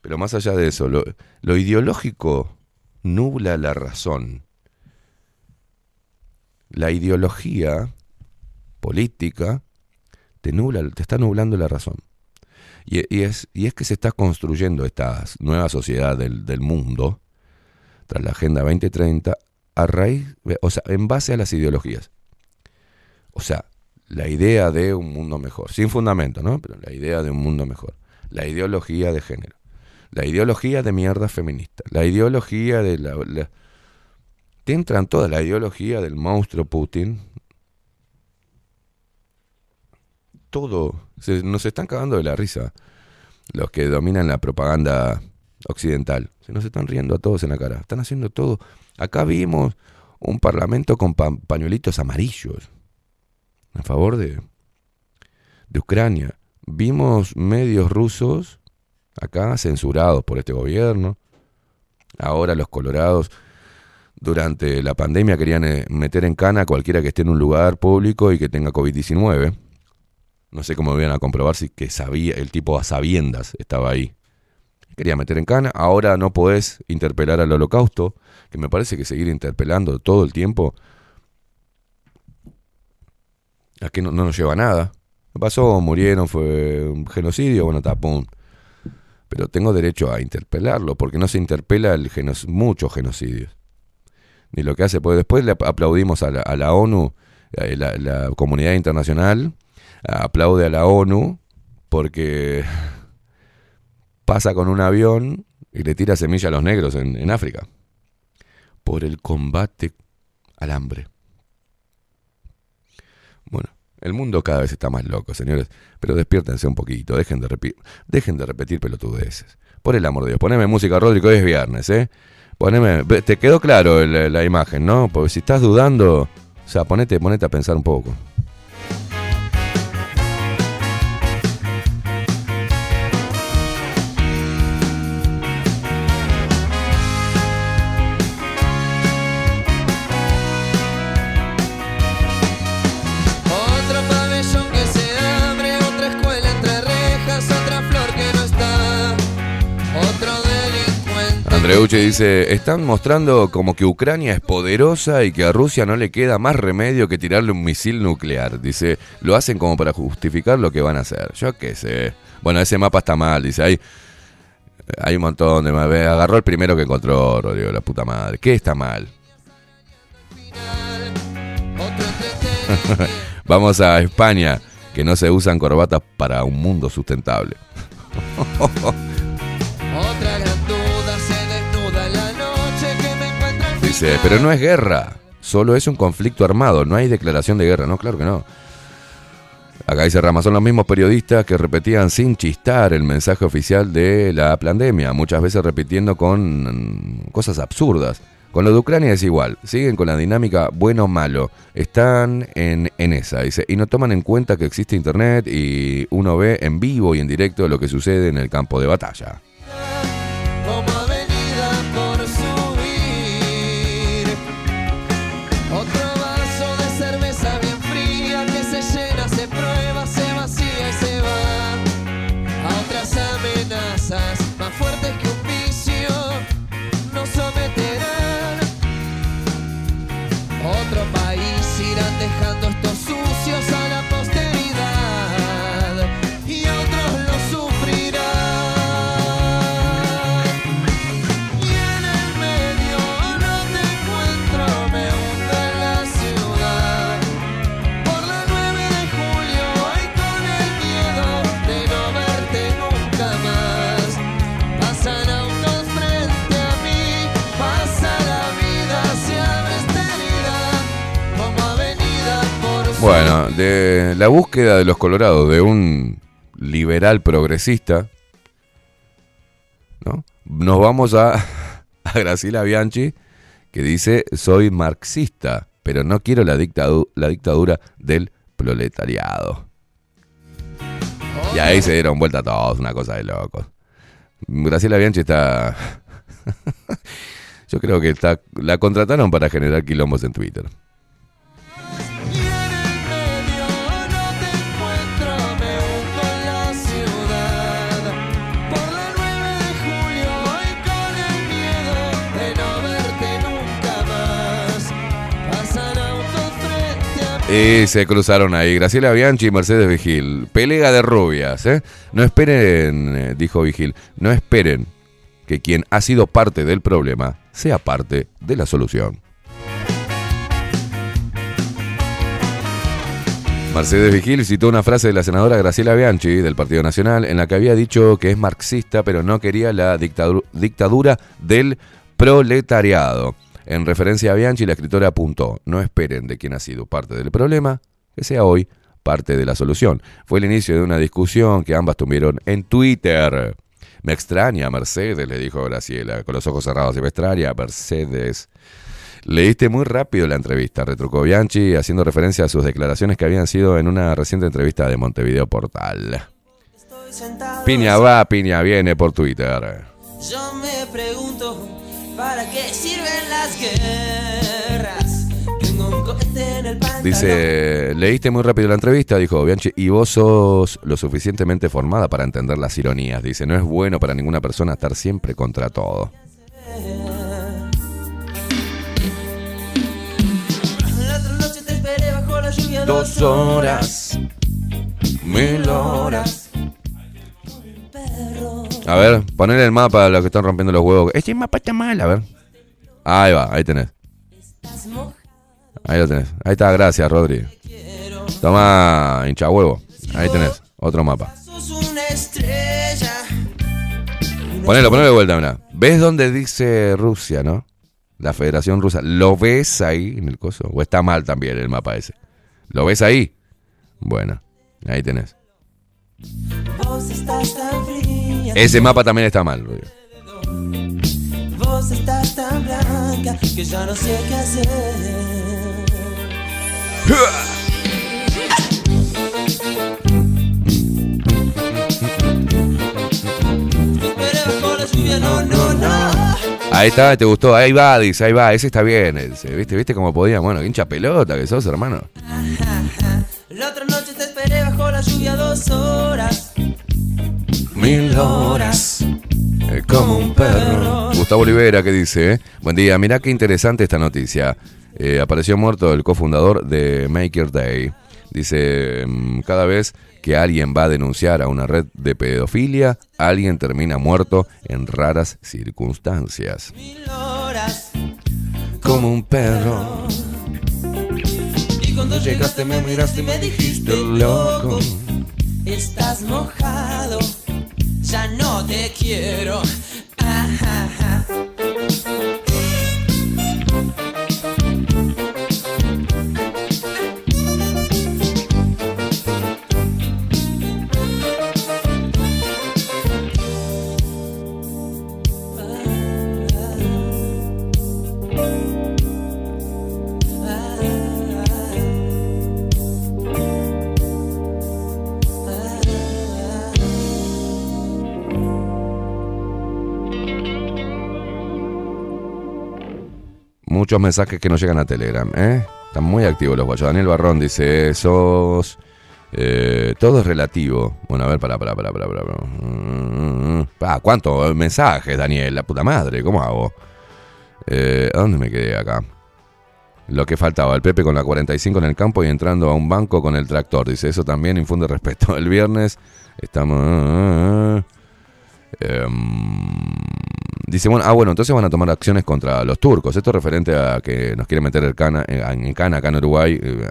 Pero más allá de eso, lo, lo ideológico nubla la razón. La ideología política te nubla, te está nublando la razón. Y, es, y es que se está construyendo esta nueva sociedad del, del mundo, tras la Agenda 2030, a raíz, o sea, en base a las ideologías. O sea, la idea de un mundo mejor, sin fundamento, ¿no? Pero la idea de un mundo mejor. La ideología de género. La ideología de mierda feminista. La ideología de la... la- te entran toda la ideología del monstruo Putin, todo. Se, nos están cagando de la risa los que dominan la propaganda occidental. Se nos están riendo a todos en la cara. Están haciendo todo. Acá vimos un parlamento con pa- pañuelitos amarillos a favor de, de Ucrania. Vimos medios rusos acá censurados por este gobierno. Ahora los colorados durante la pandemia querían eh, meter en cana a cualquiera que esté en un lugar público y que tenga COVID-19. No sé cómo iban a comprobar si que sabía, el tipo a sabiendas estaba ahí. Quería meter en cana, ahora no podés interpelar al holocausto, que me parece que seguir interpelando todo el tiempo aquí no, no nos lleva a nada. Pasó, murieron, fue un genocidio, bueno, tapón. Pero tengo derecho a interpelarlo, porque no se interpela el genos- muchos genocidios. Ni lo que hace, pues después le ap- aplaudimos a la, a ONU, eh, la, la comunidad internacional aplaude a la ONU porque pasa con un avión y le tira semilla a los negros en, África por el combate al hambre. Bueno, el mundo cada vez está más loco, señores, pero despiértense un poquito, dejen de, repi- dejen de repetir pelotudeces. Por el amor de Dios, poneme música, Rodrigo, hoy es viernes, ¿eh? Poneme, te quedó claro el- la imagen, ¿no? Porque si estás dudando, o sea, ponete, ponete a pensar un poco. Andreucci dice, están mostrando como que Ucrania es poderosa y que a Rusia no le queda más remedio que tirarle un misil nuclear. Dice, lo hacen como para justificar lo que van a hacer. Yo qué sé. Bueno, ese mapa está mal, dice, hay, hay un montón de mapas. Agarró el primero que encontró, Rodrigo, la puta madre. ¿Qué está mal? Vamos a España, que no se usan corbatas para un mundo sustentable. Dice, pero no es guerra, solo es un conflicto armado, no hay declaración de guerra. No, claro que no. Acá dice Rama, son los mismos periodistas que repetían sin chistar el mensaje oficial de la pandemia, muchas veces repitiendo con mm, cosas absurdas. Con lo de Ucrania es igual, siguen con la dinámica bueno o malo, están en, en esa, dice, y no toman en cuenta que existe internet y uno ve en vivo y en directo lo que sucede en el campo de batalla. Bueno, de la búsqueda de los colorados de un liberal progresista, ¿no? Nos vamos a, a Graciela Bianchi, que dice, soy marxista, pero no quiero la, dictadu- la dictadura del proletariado. Y ahí se dieron vuelta todos, una cosa de locos. Graciela Bianchi está... Yo creo que está, la contrataron para generar quilombos en Twitter. Y se cruzaron ahí Graciela Bianchi y Mercedes Vigil. Pelea de rubias, ¿eh? No esperen, eh, dijo Vigil, no esperen que quien ha sido parte del problema sea parte de la solución. Mercedes Vigil citó una frase de la senadora Graciela Bianchi del Partido Nacional en la que había dicho que es marxista pero no quería la dictadu- dictadura del proletariado. En referencia a Bianchi, la escritora apuntó, no esperen de quien ha sido parte del problema, que sea hoy parte de la solución. Fue el inicio de una discusión que ambas tuvieron en Twitter. Me extraña, Mercedes, le dijo Graciela, con los ojos cerrados. Y me extraña, Mercedes. Leíste muy rápido la entrevista, retrucó Bianchi, haciendo referencia a sus declaraciones que habían sido en una reciente entrevista de Montevideo Portal. Piña va, piña viene por Twitter. Yo me pregunto, ¿para qué sirven las guerras? Tengo un cohete Dice, leíste muy rápido la entrevista, dijo Bianchi, y vos sos lo suficientemente formada para entender las ironías. Dice, no es bueno para ninguna persona estar siempre contra todo. Dos horas, mil horas. A ver, ponele el mapa a los que están rompiendo los huevos. Este mapa está mal, a ver. Ahí va, ahí tenés. Ahí lo tenés. Ahí está, gracias, Rodri. Toma, hincha huevo. Ahí tenés, otro mapa. Ponelo, ponelo de vuelta, mirá. ¿Ves dónde dice Rusia, no? La Federación Rusa. ¿Lo ves ahí en el coso? ¿O está mal también el mapa ese? ¿Lo ves ahí? Bueno, ahí tenés. Ese mapa también está mal. Vos estás tan blanca que ya no sé qué hacer. Ahí está, te gustó. Ahí va, dice, ahí va. Ese está bien. Ese, ¿Viste? ¿Viste cómo podía? Bueno, hincha pelota que sos, hermano. La otra noche te esperé bajo la lluvia dos horas. Mil horas. Como un perro. Gustavo Olivera, que dice, eh? Buen día, mirá qué interesante esta noticia. Eh, apareció muerto el cofundador de Maker Day. Dice, mm, cada vez que alguien va a denunciar a una red de pedofilia, alguien termina muerto en raras circunstancias. Mil horas. Como un perro. Cuando llegaste me miraste y me dijiste loco. Estás mojado. Ya no te quiero. Ah, ah, ah. Muchos mensajes que no llegan a Telegram, ¿eh? Están muy activos los guachos. Daniel Barrón dice, sos... eh, todo es relativo. Bueno, a ver, para, para, para, para, para. Ah, ¿cuántos mensajes, Daniel? La puta madre, ¿cómo hago? Eh, ¿A dónde me quedé acá? Lo que faltaba, el Pepe con la 45 en el campo y entrando a un banco con el tractor. Dice, eso también infunde respeto. El viernes estamos... Em, dice, bueno, ah, bueno, entonces van a tomar acciones contra los turcos. Esto es referente a que nos quieren meter el cana, en, en cana acá en Uruguay, eh,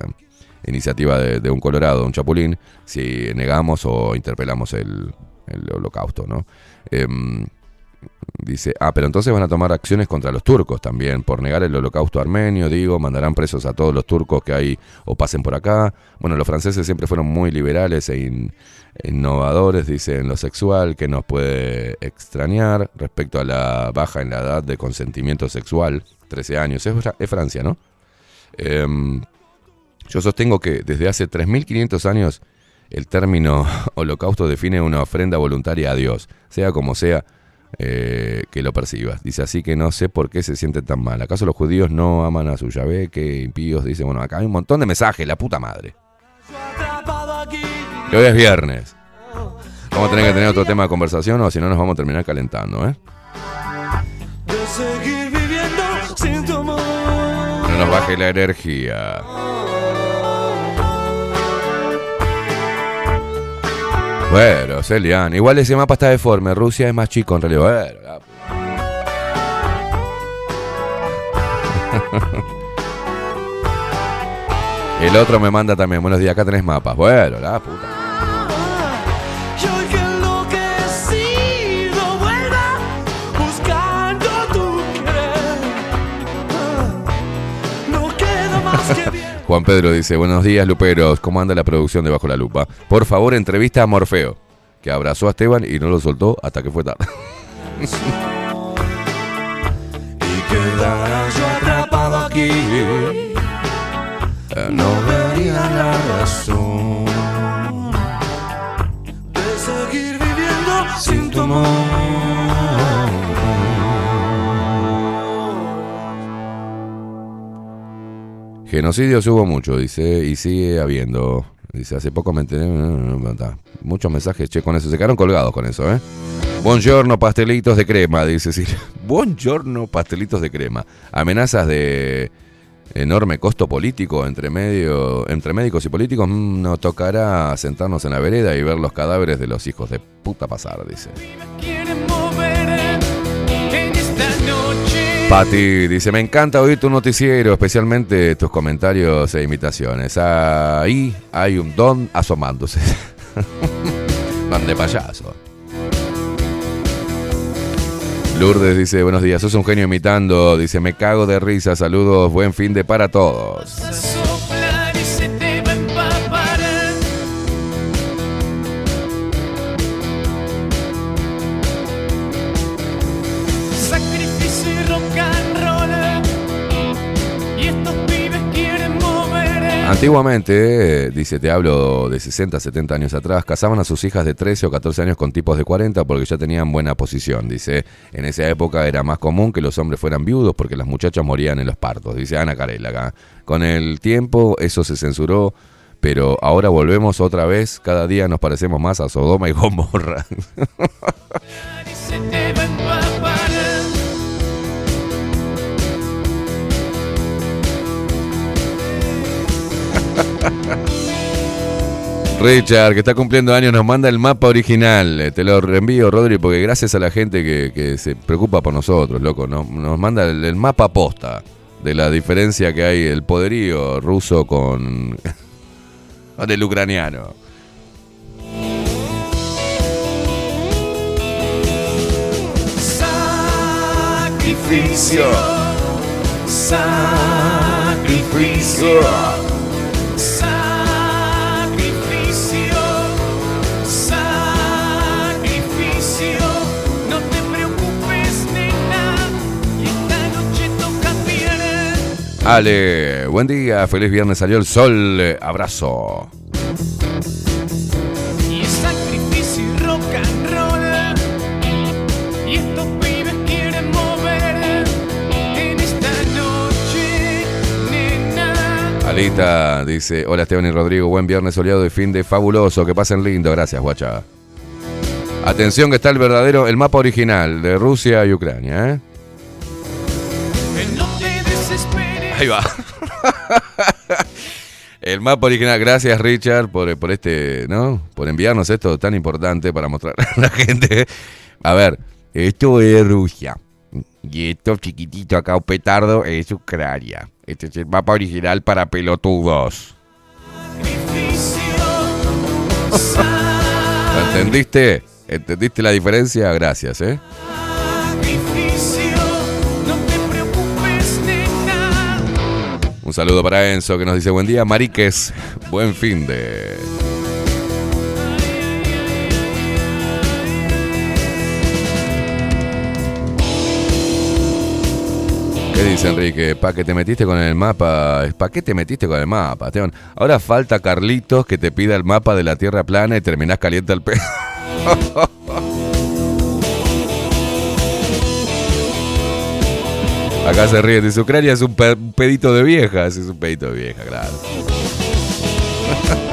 iniciativa de, de un colorado, un chapulín, si negamos o interpelamos el, el holocausto, ¿no? Dice, ah, pero entonces van a tomar acciones contra los turcos también, por negar el holocausto armenio, digo, mandarán presos a todos los turcos que hay o pasen por acá. Bueno, los franceses siempre fueron muy liberales e in- innovadores, dice, en lo sexual, que nos puede extrañar respecto a la baja en la edad de consentimiento sexual, 13 años, es, es Francia, ¿no? Em, yo sostengo que desde hace 3.500 años el término holocausto define una ofrenda voluntaria a Dios, sea como sea eh, que lo percibas. Dice así que no sé por qué se siente tan mal. ¿Acaso los judíos no aman a su Yahvé? Que impíos dice, bueno, acá hay un montón de mensajes, la puta madre. Que hoy es viernes. Vamos a tener que tener otro tema de conversación o si no nos vamos a terminar calentando, ¿eh? No nos baje la energía. Bueno, Celian. Igual ese mapa está deforme. Rusia es más chico en realidad. Bueno, la El otro me manda también. Buenos días, acá tenés mapas. Bueno, la puta. Juan Pedro dice, buenos días, Luperos. ¿Cómo anda la producción de Bajo la Lupa? Por favor, entrevista a Morfeo, que abrazó a Esteban y no lo soltó hasta que fue tarde. Y quedara yo atrapado aquí. Eh, No vería la razón. De seguir viviendo sin tu amor. Genocidios hubo mucho, dice, y sigue habiendo. Dice, hace poco me enteré. Muchos mensajes, che, con eso. Se quedaron colgados con eso, ¿eh? Buongiorno, pastelitos de crema, dice sí. Buongiorno, pastelitos de crema. Amenazas de enorme costo político entre, medio, entre médicos y políticos. mm, nos tocará sentarnos en la vereda y ver los cadáveres de los hijos de puta pasar, dice. Pati dice, me encanta oír tu noticiero, especialmente tus comentarios e imitaciones. Ahí hay un don asomándose. don de payaso. Lourdes dice, buenos días, sos un genio imitando. Dice, me cago de risa, saludos, buen fin de para todos. Antiguamente, eh, dice, te hablo de 60, 70 años atrás, casaban a sus hijas de 13 o 14 años con tipos de 40 porque ya tenían buena posición. Dice, en esa época era más común que los hombres fueran viudos porque las muchachas morían en los partos. Dice Ana Carela acá. Con el tiempo eso se censuró, pero ahora volvemos otra vez. Cada día nos parecemos más a Sodoma y Gomorra. Richard, que está cumpliendo años, nos manda el mapa original. Eh, Te lo reenvío, Rodri, porque gracias a la gente que, que se preocupa por nosotros, loco. Nos, nos manda el, mapa posta de la diferencia que hay el poderío ruso con, con el ucraniano. Sacrificio. Sacrificio. Ale, buen día, feliz viernes, salió el sol. eh, Abrazo. Y es sacrificio y rock and roll. Y estos pibes quieren mover en esta noche, nena. Alita dice, hola Esteban y Rodrigo, buen viernes soleado y fin de fabuloso, que pasen lindo, gracias guacha. Atención que está el verdadero, el mapa original de Rusia y Ucrania, ¿eh? Ahí va. El mapa original, gracias Richard por, por este, ¿no? Por enviarnos esto tan importante para mostrar a la gente. A ver, esto es Rusia. Y esto chiquitito acá, un petardo, es Ucrania. Este es el mapa original para pelotudos. ¿Lo ¿Entendiste? ¿Entendiste la diferencia? Gracias, ¿eh? Un saludo para Enzo que nos dice buen día, Mariques. Buen fin de. ¿Qué dice Enrique? ¿Pa que te metiste con el mapa? ¿Pa qué te metiste con el mapa, Esteban? Ahora falta Carlitos que te pida el mapa de la Tierra plana y terminás caliente al pedo. Acá se ríe, dice Ucrania es un, pe- un pedito de vieja, es un pedito de vieja, claro.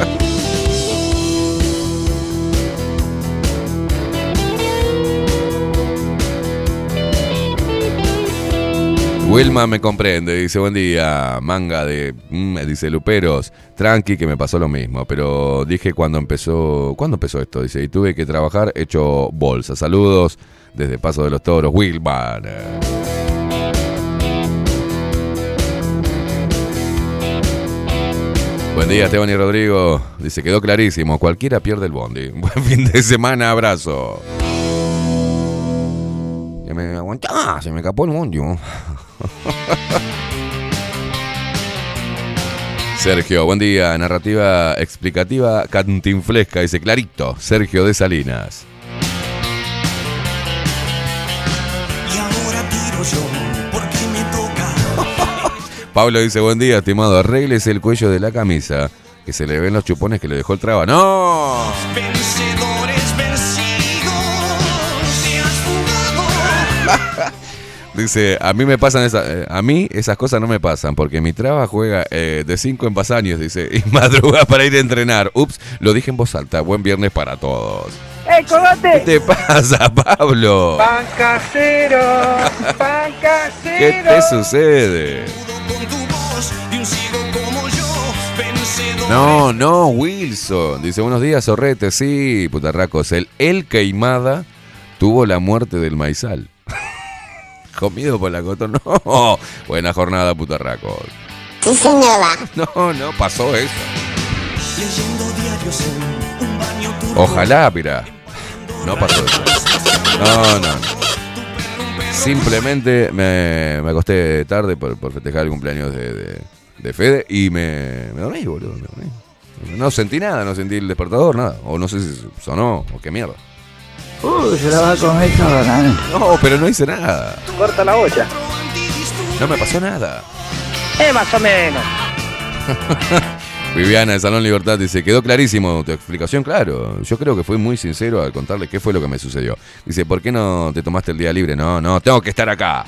Wilma me comprende, dice buen día, manga de, mm, dice Luperos, tranqui que me pasó lo mismo, pero dije cuando empezó, ¿cuándo empezó esto? Dice, y tuve que trabajar hecho bolsa. Saludos desde Paso de los Toros, Wilman. Buen día, Esteban y Rodrigo. Dice, quedó clarísimo. Cualquiera pierde el bondi. Buen fin de semana, abrazo. Ya me aguantá, se me escapó el bondi. ¿no? Sergio, buen día. Narrativa explicativa cantinflesca. Dice clarito. Sergio de Salinas. Y ahora tiro yo. Pablo dice, buen día, estimado. Arréglese el cuello de la camisa. Que se le ven los chupones que le dejó el traba. ¡No! Vencedores vencidos, te has fugado. Dice, a mí me pasan esas, eh, a mí esas cosas no me pasan porque mi traba juega eh, de 5 en pasaños, dice, y madruga para ir a entrenar. Ups, lo dije en voz alta. Buen viernes para todos. ¡Ey, ¿Qué te pasa, Pablo? ¡Pan casero! ¡Pan casero! ¿Qué te sucede? Con tu voz de un ciego como yo, vencedor. No, no, Wilson. Dice, buenos días, Zorrete. Sí, putarracos. El El Queimada tuvo la muerte del maizal. Comido por la coto. No. Buena jornada, putarracos. Sí, señora. No, no, pasó eso. Ojalá, mira. No pasó eso. No, no, no. Simplemente me, me acosté tarde por, por festejar el cumpleaños de, de, de Fede y me, me dormí, boludo. Me dormí. No sentí nada, no sentí el despertador, nada. O no sé si sonó o qué mierda. Uy, se la va a comer. No, pero no hice nada. Corta la olla. No me pasó nada. Eh, más o menos. Viviana de Salón Libertad dice, quedó clarísimo tu explicación, claro. Yo creo que fui muy sincero al contarle qué fue lo que me sucedió. Dice, ¿por qué no te tomaste el día libre? No, no, tengo que estar acá.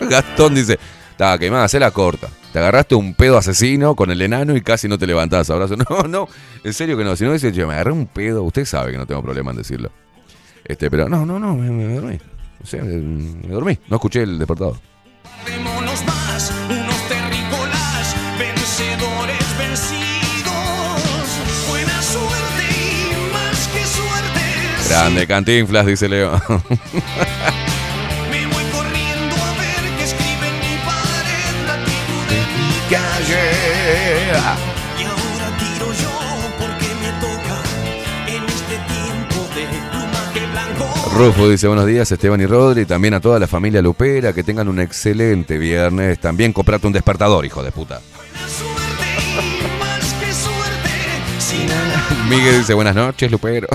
Gastón dice, estaba quemada, se la corta. Te agarraste un pedo asesino con el enano y casi no te levantás. Abrazo. No, no, en serio que no. Si no dice, yo me agarré un pedo, usted sabe que no tengo problema en decirlo. Este, pero no, no, no, me, me dormí. O sea, me, dormí. No escuché el despertador. Más, unos terrícolas, vencedores vencidos. Buena suerte y más que suerte. Grande cantinflas, dice Leo. Me voy corriendo a ver qué escribe en mi pared la de mi calle. Rufo dice buenos días Esteban y Rodri, también a toda la familia Lupera, que tengan un excelente viernes. También comprate un despertador, hijo de puta. Miguel dice buenas noches, Lupero.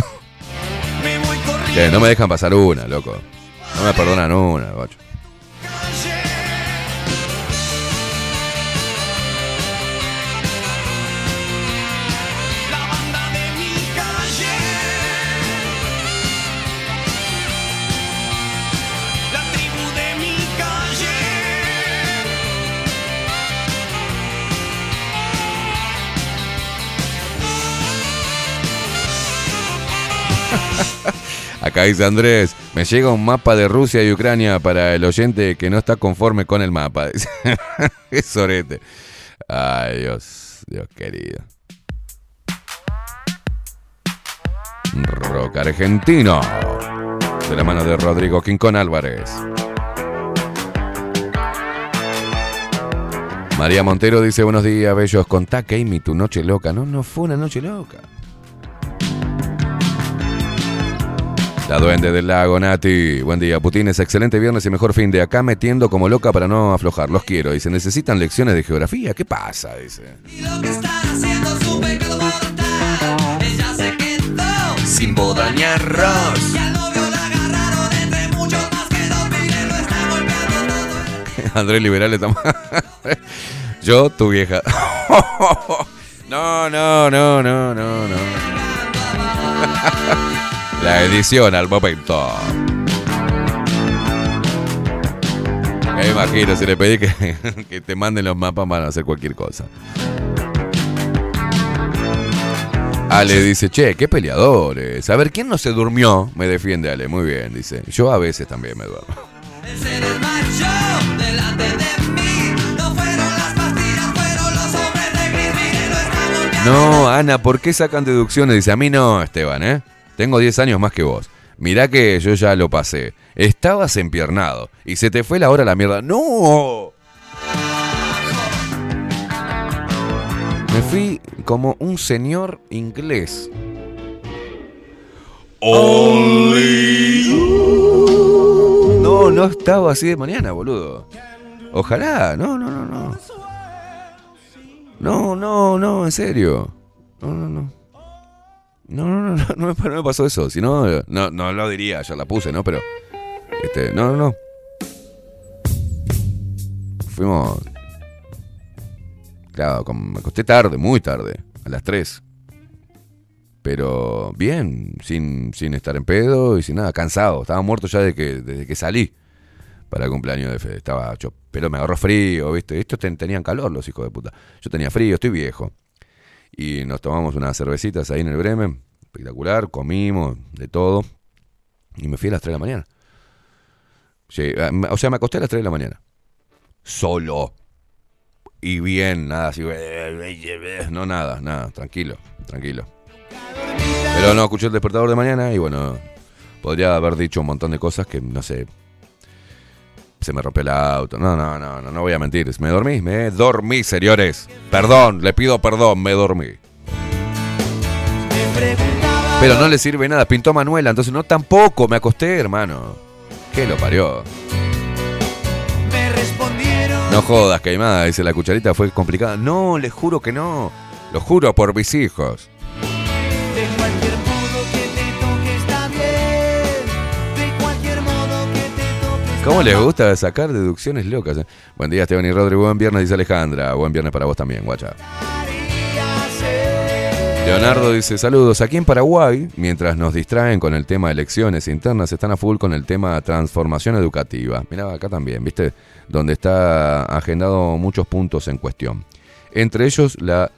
me voy. Que no me dejan pasar una, loco. No me perdonan una, guacho. Acá dice Andrés, me llega un mapa de Rusia y Ucrania para el oyente que no está conforme con el mapa. Qué sorete. Ay, Dios, Dios querido. Rock argentino. De la mano de Rodrigo Quincón Álvarez. María Montero dice buenos días, bellos. Contá, Amy, tu noche loca. No, no fue una noche loca. La duende del lago, Nati. Buen día, Putines. Excelente viernes y mejor fin de acá metiendo como loca para no aflojar. Los quiero. Dice, necesitan lecciones de geografía. ¿Qué pasa? Dice. Y lo que está haciendo es un pecado mortal. Ella se quedó Sin boda ni arroz. y al novio la agarraron entre muchos más que dos miles. Lo está golpeando todo. Andrés Liberal estamos. Yo, tu vieja. No, no, no, no, no, no. La edición al momento. Me imagino, si le pedí que, que te manden los mapas, van a hacer cualquier cosa. Ale dice, che, qué peleadores. A ver, ¿quién no se durmió? Me defiende Ale, muy bien, dice. Yo a veces también me duermo. No, Ana, ¿por qué sacan deducciones? Dice, a mí no, Esteban, ¿eh? Tengo 10 años más que vos. Mirá que yo ya lo pasé. Estabas empiernado y se te fue la hora a la mierda. ¡No! Me fui como un señor inglés. No, no estaba así de mañana, boludo. Ojalá, no, no, no, no. No, no, no, en serio. No, no, no. No, no, no, no, no me, pasó eso. Si no, no, no lo diría, ya la puse, ¿no? Pero. Este, no, no, no. Fuimos. Claro, con- me acosté tarde, muy tarde, a las 3. Pero bien, sin, sin estar en pedo y sin nada, cansado. Estaba muerto ya que, desde que salí para el cumpleaños de Fede. Estaba hecho, pero me agarró frío, ¿viste? Estos ten- tenían calor, los hijos de puta. Yo tenía frío, estoy viejo. Y nos tomamos unas cervecitas ahí en el Bremen, espectacular, comimos, de todo. Y me fui a las 3 de la mañana. Ah, o sea, me acosté a las 3 de la mañana. Solo. Y bien, nada así. No, nada, nada, tranquilo, tranquilo. Pero no, escuché el despertador de mañana y bueno, podría haber dicho un montón de cosas que no sé. Se me rompió el auto. No, no, no, no, no voy a mentir. Me dormí, me dormí, señores. Perdón, le pido perdón, me dormí. Pero no le sirve nada, pintó Manuela, entonces no tampoco me acosté, hermano. ¿Qué lo parió? No jodas, queimada, dice la cucharita, fue complicada. No, les juro que no. Lo juro por mis hijos. ¿Cómo les gusta sacar deducciones locas? Buen día, Esteban y Rodri. Buen viernes, dice Alejandra. Buen viernes para vos también, guacha. Leonardo dice, saludos. Aquí en Paraguay, mientras nos distraen con el tema elecciones internas, están a full con el tema transformación educativa. Mirá, acá también, ¿viste? Donde está agendado muchos puntos en cuestión. Entre ellos, la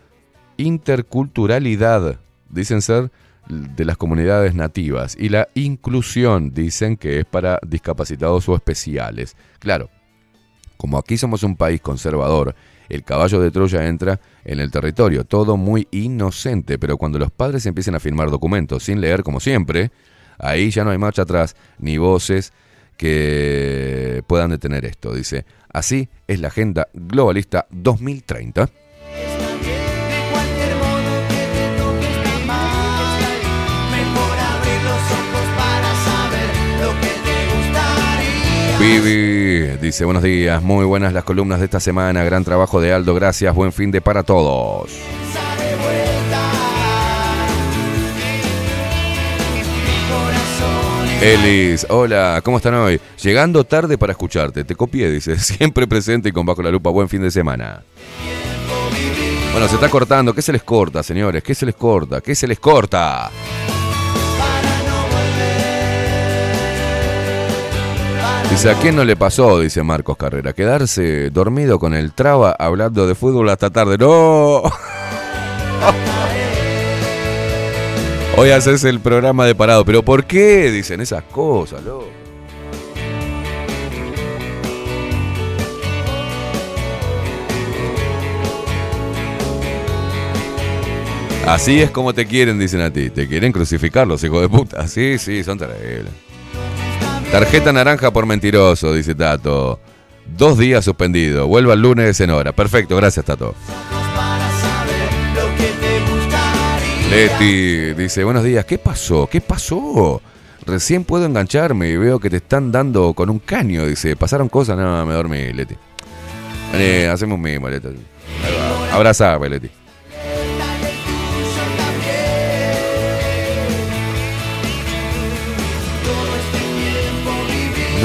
interculturalidad, dicen ser de las comunidades nativas, y la inclusión, dicen que es para discapacitados o especiales. Claro, como aquí somos un país conservador, el caballo de Troya entra en el territorio, todo muy inocente, pero cuando los padres empiezan a firmar documentos sin leer como siempre, ahí ya no hay marcha atrás ni voces que puedan detener esto, dice. Así es la Agenda Globalista 2030. Vivi dice buenos días, muy buenas las columnas de esta semana, gran trabajo de Aldo, gracias, buen fin de para todos. Elis, hola, ¿cómo están hoy? Llegando tarde para escucharte, te copié, dice, siempre presente y con bajo la lupa, buen fin de semana. Bueno, se está cortando, ¿qué se les corta, señores? ¿Qué se les corta? ¿Qué se les corta? Dice, ¿a quién no le pasó? Dice Marcos Carrera. Quedarse dormido con el traba hablando de fútbol hasta tarde. ¡No! Hoy haces el programa de parado. ¿Pero por qué dicen esas cosas, loco? Así es como te quieren, dicen a ti. Te quieren crucificar los hijos de puta. Sí, sí, son terribles. Tarjeta naranja por mentiroso, dice Tato. Dos días suspendido. Vuelva el lunes en hora. Perfecto, gracias, Tato. Leti dice, buenos días, ¿qué pasó? ¿Qué pasó? Recién puedo engancharme y veo que te están dando con un caño. Dice, ¿pasaron cosas? No, me dormí, Leti. Vení, hacemos un mismo, Leti. Abrazame, Leti.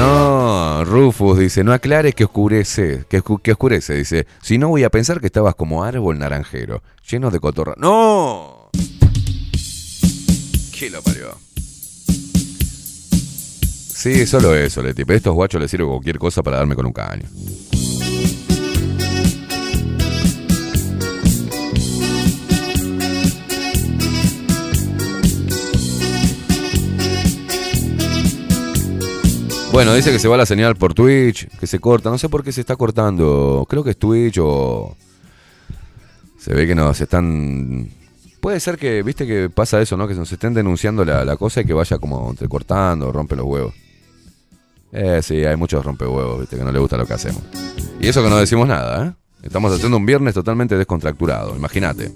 No, Rufus dice, no aclares que oscurece, que, que oscurece, dice, si no voy a pensar que estabas como árbol naranjero, lleno de cotorra. ¡No! ¿Qué lo parió? Sí, solo eso, Leti, pero estos guachos les sirve cualquier cosa para darme con un caño. Bueno, dice que se va la señal por Twitch, que se corta. No sé por qué se está cortando. Creo que es Twitch o. Se ve que nos están. Puede ser que, viste que pasa eso, ¿no? Que nos estén denunciando la, cosa y que vaya como entrecortando, rompe los huevos. Eh, sí, hay muchos rompehuevos, viste, que no le gusta lo que hacemos. Y eso que no decimos nada, ¿eh? Estamos haciendo un viernes totalmente descontracturado, imagínate.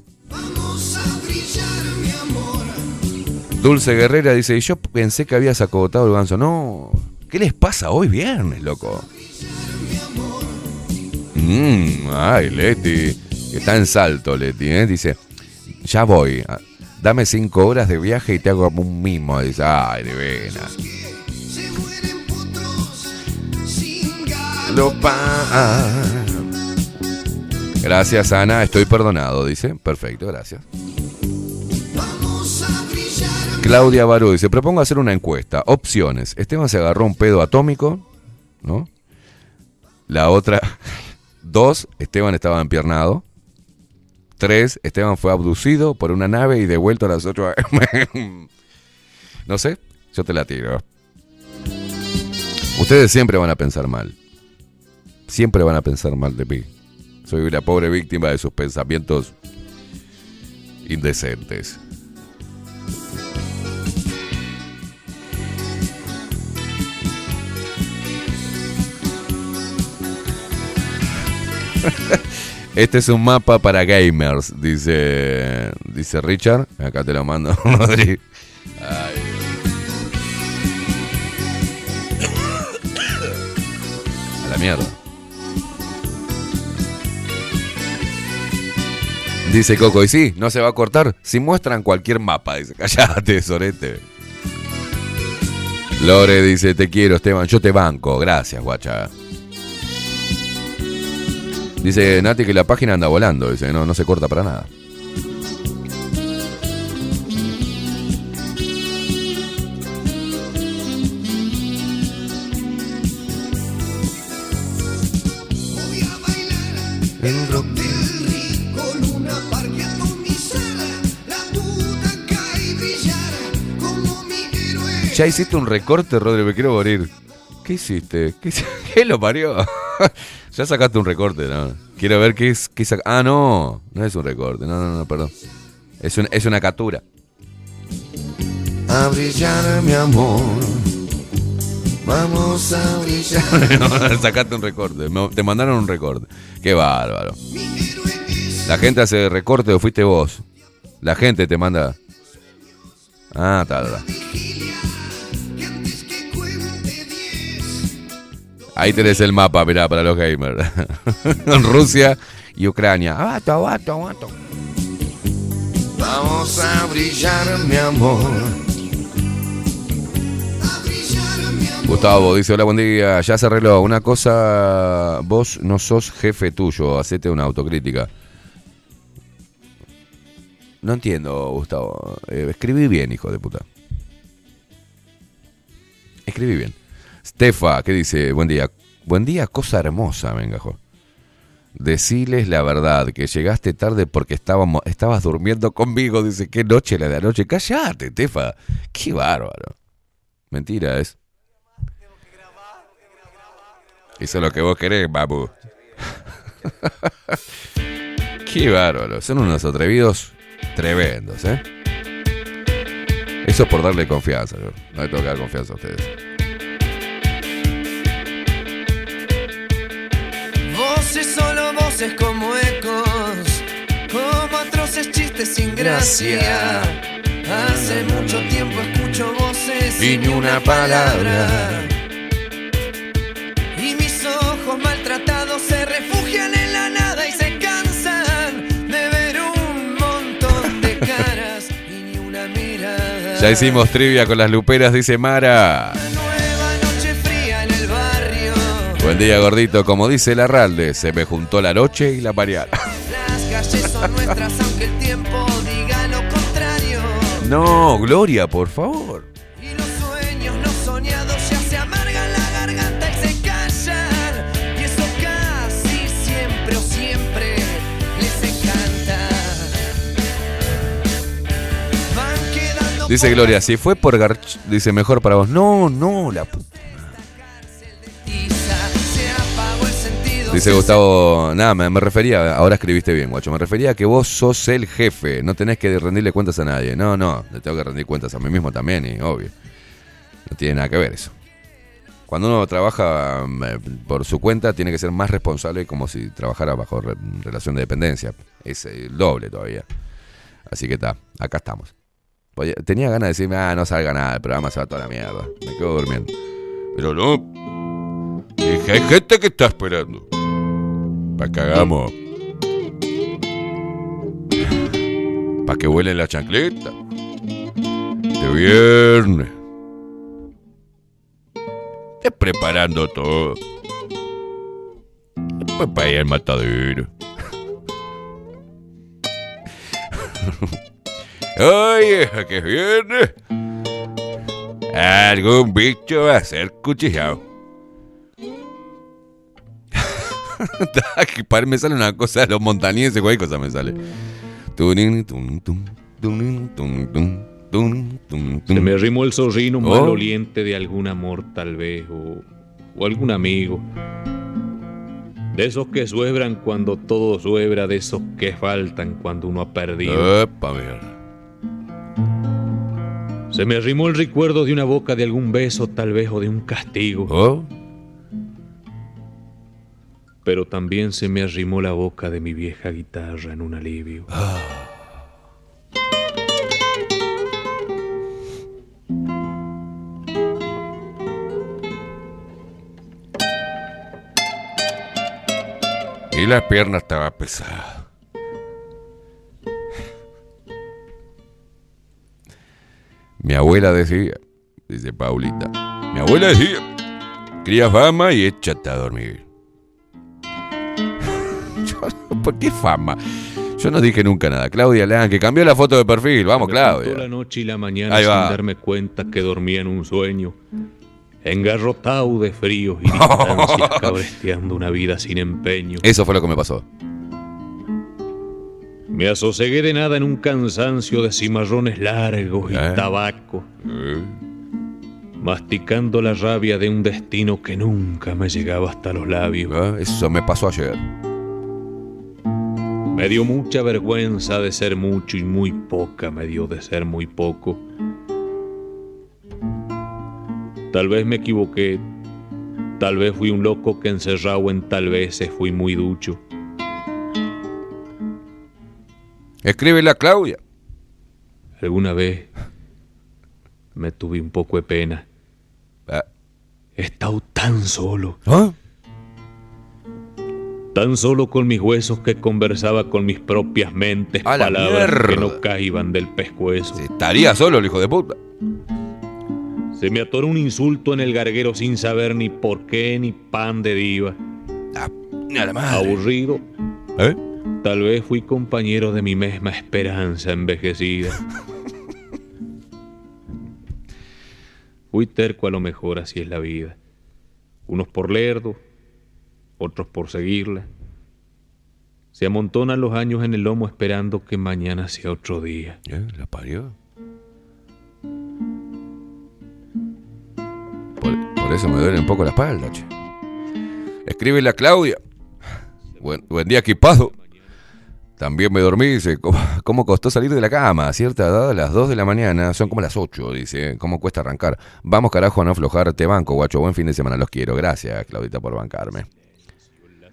Dulce Guerrera dice, y yo pensé que habías acogotado el ganso. No, ¿qué les pasa hoy viernes, loco? Mmm, ay, Leti, está en salto, Leti, ¿eh? Dice, ya voy, dame cinco horas de viaje y te hago un mimo. Dice, ay, de pa- Gracias, Ana, estoy perdonado, dice. Perfecto, gracias. Claudia Barú dice, propongo hacer una encuesta. Opciones. Esteban se agarró un pedo atómico, ¿no? La otra, dos, Esteban estaba empiernado. Tres, Esteban fue abducido por una nave y devuelto a las 8 a.m. no sé, yo te la tiro. Ustedes siempre van a pensar mal. Siempre van a pensar mal de mí. Soy una pobre víctima de sus pensamientos indecentes. Este es un mapa para gamers, dice dice Richard. Acá te lo mando, Rodri. A la mierda. Dice Coco, y sí, no se va a cortar si muestran cualquier mapa. Dice, callate, sorete. Lore dice, te quiero, Esteban, yo te banco. Gracias, guacha. Dice Nati que la página anda volando, dice, no, no se corta para nada. Con una parque atomizada, la puta cae brillar como mi héroe. Ya hiciste un recorte, Rodri, me quiero morir. ¿Qué hiciste? ¿Qué, hici- ¿Qué lo parió? ya sacaste un recorte, ¿no? Quiero ver qué es. Qué saca- ah, no, no es un recorte, no, no, no, perdón. Es, un- es una captura. A brillar, mi amor. Vamos a brillar. Sacaste un recorte, te mandaron un recorte. Qué bárbaro. La gente hace recorte o fuiste vos. La gente te manda. Ah, tal, Ahí tenés el mapa, mirá, para los gamers. Rusia y Ucrania. Abato, abato, abato. Vamos a brillar, mi amor. Gustavo dice, hola, buen día. Ya se arregló. Una cosa, vos no sos jefe tuyo. Hacete una autocrítica. No entiendo, Gustavo. Eh, escribí bien, hijo de puta. Escribí bien. Stefa, ¿qué dice? Buen día. Buen día, cosa hermosa, venga, jo. Deciles la verdad, que llegaste tarde porque estábamos, estabas durmiendo conmigo. Dice, qué noche la de anoche. Cállate, Stefa. Qué bárbaro. Mentira es. Eso es lo que vos querés, babu. Qué bárbaro. Son unos atrevidos tremendos, ¿eh? Eso es por darle confianza. yo. No le tengo que dar confianza a ustedes. Voces solo voces como ecos, como atroces chistes sin gracia. Hace mucho tiempo escucho voces Y ni una palabra. Y mis ojos maltratados se refugian en la nada y se cansan de ver un montón de caras y ni una mirada. Ya hicimos trivia con las luperas, dice Mara. Buen día, gordito. Como dice Larralde, se me juntó la noche y la mañana. Las calles son nuestras aunque el tiempo diga lo contrario. No, Gloria, por favor. Y los sueños no soñados ya se amargan la garganta y se callan. Y eso casi siempre o siempre les encanta. Van quedando Dice Gloria, si fue por Garch... Dice, mejor para vos. No, no, la puta. Dice Gustavo, nada, me, me refería, ahora escribiste bien, guacho, me refería a que vos sos el jefe, no tenés que rendirle cuentas a nadie. No, no, le tengo que rendir cuentas a mí mismo también, y obvio. No tiene nada que ver eso. Cuando uno trabaja mm, eh, por su cuenta, tiene que ser más responsable como si trabajara bajo re- relación de dependencia. Es el doble todavía. Así que está, acá estamos. Tenía ganas de decirme, ah, no salga nada, el programa se va toda la mierda. Me quedo durmiendo. Pero no. Dije, hay gente que está esperando. Pa' que hagamos. Pa' que huelen la chancleta. De viernes. Esté preparando todo. Después para ir al matadero. Oye, que viene. Algún bicho va a ser cuchillado. Me sale una cosa de los montañeses, cualquier cosa me sale. Se me arrimó el zorrino Oh. maloliente de algún amor tal vez o, o algún amigo. De esos que suebran cuando todo suebra, de esos que faltan cuando uno ha perdido. Epa. Se me arrimó el recuerdo de una boca de algún beso tal vez o de un castigo. Oh, Pero también se me arrimó la boca de mi vieja guitarra en un alivio. Y la pierna estaba pesada. Mi abuela decía, dice Paulita, mi abuela decía, cría fama y échate a dormir. ¿Por qué fama? Yo no dije nunca nada. Claudia Leán, que cambió la foto de perfil. Vamos, Me contó la Claudia. noche y la mañana Ahí sin va. darme cuenta que dormía en un sueño. Engarrotado de fríos y distancias, cabresteando una vida sin empeño. Eso fue lo que me pasó. Me asosegué de nada en un cansancio de cimarrones largos y Eh. tabaco, masticando la rabia de un destino que nunca me llegaba hasta los labios. ¿Eh? Eso me pasó ayer. Me dio mucha vergüenza de ser mucho y muy poca me dio de ser muy poco. Tal vez me equivoqué, tal vez fui un loco que encerrado en tal vez fui muy ducho. Escríbele a Claudia. Alguna vez me tuve un poco de pena. Ah. He estado tan solo, ¿Ah? Tan solo con mis huesos que conversaba con mis propias mentes, A palabras que no caíban del pescuezo. Estaría solo el hijo de puta. Se me atoró un insulto en el garguero sin saber ni por qué ni pan de diva. Nada más. Aburrido, ¿Eh? tal vez fui compañero de mi misma esperanza envejecida. Fui terco a lo mejor, así es la vida. Unos por lerdo, otros por seguirla. Se amontonan los años en el lomo esperando que mañana sea otro día. ¿Eh? ¿La parió? Por, eso me duele un poco la espalda, che. Escríbele a Claudia. Buen, día, equipado. También me dormí, dice, ¿cómo, cómo costó salir de la cama? A cierta edad, a las 2 de la mañana, son como las 8, dice, ¿cómo cuesta arrancar? Vamos, carajo, a no aflojar, te banco, guacho, buen fin de semana, los quiero. Gracias, Claudita, por bancarme.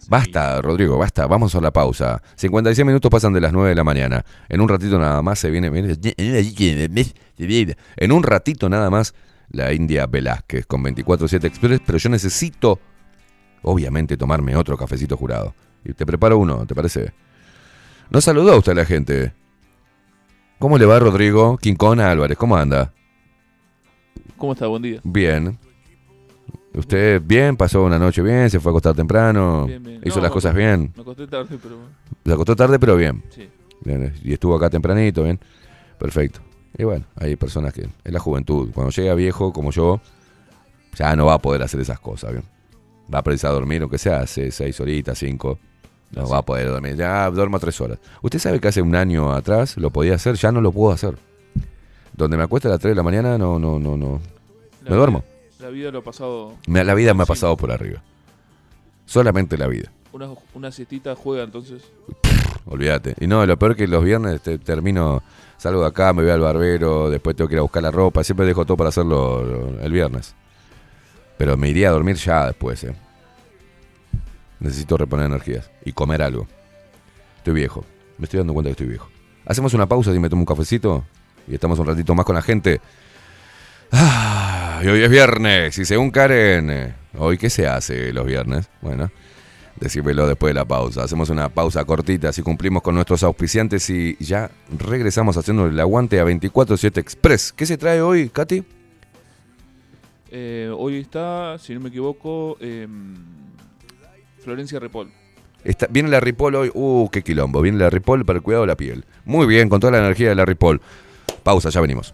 Basta, Rodrigo, basta, vamos a la pausa. 56 minutos pasan de las 9 de la mañana. En un ratito nada más se viene... En un ratito nada más la India Velázquez con 24-7 Express, pero yo necesito, obviamente, tomarme otro cafecito jurado. Y te preparo uno, ¿te parece? No saludó a usted a la gente. ¿Cómo le va, Rodrigo? Quincona Álvarez, ¿cómo anda? ¿Cómo está? Buen día. Bien. ¿Usted bien? ¿Pasó una noche bien? ¿Se fue a acostar temprano? Bien, bien. ¿Hizo No, las cosas acosté- bien? Me acosté tarde, pero. Se acostó tarde, pero bien. Sí. Bien, Y estuvo acá tempranito, bien. Perfecto. Y bueno, hay personas que es la juventud. Cuando llega viejo como yo, ya no va a poder hacer esas cosas, bien. Va a precisar dormir, aunque sea hace seis horitas, cinco. No va a poder dormir. Ya duermo tres horas. Usted sabe que hace un año atrás lo podía hacer, ya no lo puedo hacer. Donde me acuesto a las 3 de la mañana, no, no, no, no. Me duermo. La vida lo ha pasado. Me- La vida me ha pasado por arriba. Solamente la vida. Una, una siestita juega entonces. Olvídate. Y no, lo peor que los viernes te- termino, salgo de acá, me voy al barbero, después tengo que ir a buscar la ropa, siempre dejo todo para hacerlo lo- el viernes. Pero me iría a dormir ya después, eh. Necesito reponer energías y comer algo. Estoy viejo, me estoy dando cuenta que estoy viejo. Hacemos una pausa y me tomo un cafecito y estamos un ratito más con la gente. Ah, y hoy es viernes y según Karen, eh, ¿hoy qué se hace los viernes? Bueno, decímelo después de la pausa. Hacemos una pausa cortita, así cumplimos con nuestros auspiciantes y ya regresamos haciendo el aguante a 24-7 Express. ¿Qué se trae hoy, Katy? Eh, hoy está, si no me equivoco, em, Florencia Repol. Está- viene la Ripoll hoy. Uh, qué quilombo. Viene la Ripoll para el cuidado de la piel. Muy bien, con toda la energía de la Ripoll. Pausa, ya venimos.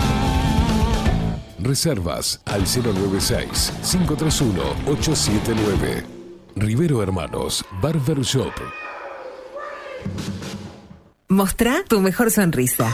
Reservas al 096-531-879. Rivero Hermanos, Barber Shop. Mostrá tu mejor sonrisa.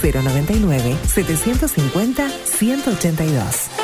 099 750 182.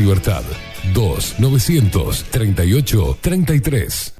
Libertad. 2 900 38 33.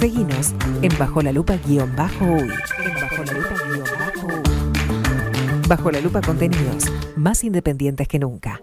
Seguinos en Bajo la Lupa guion bajo uy. Bajo la Lupa bajo. Bajo la Lupa contenidos más independientes que nunca.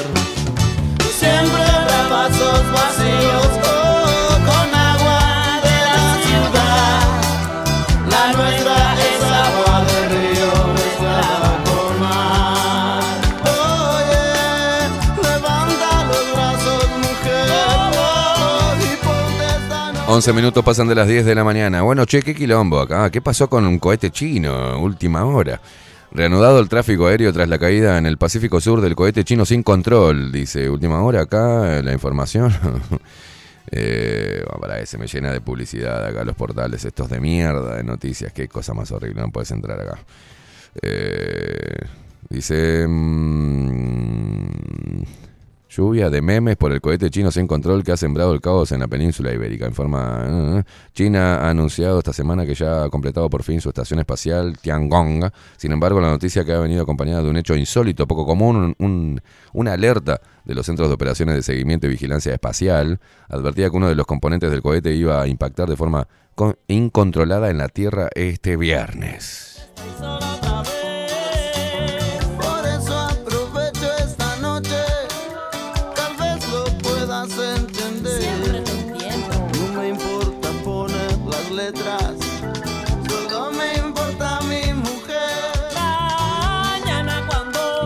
11 minutos pasan de las 10 de la mañana. Bueno, che, qué quilombo acá. ¿Qué pasó con un cohete chino? Última hora. Reanudado el tráfico aéreo tras la caída en el Pacífico Sur del cohete chino sin control. Dice, última hora acá, la información. eh, para se me llena de publicidad acá los portales estos de mierda, de noticias. Qué cosa más horrible, no puedes entrar acá. Eh, dice... mm, Lluvia de memes por el cohete chino sin control que ha sembrado el caos en la península ibérica. Informa. eh, China ha anunciado esta semana que ya ha completado por fin su estación espacial Tiangong. Sin embargo, la noticia que ha venido acompañada de un hecho insólito, poco común, un- un- una alerta de los centros de operaciones de seguimiento y vigilancia espacial, advertía que uno de los componentes del cohete iba a impactar de forma con- incontrolada en la Tierra este viernes.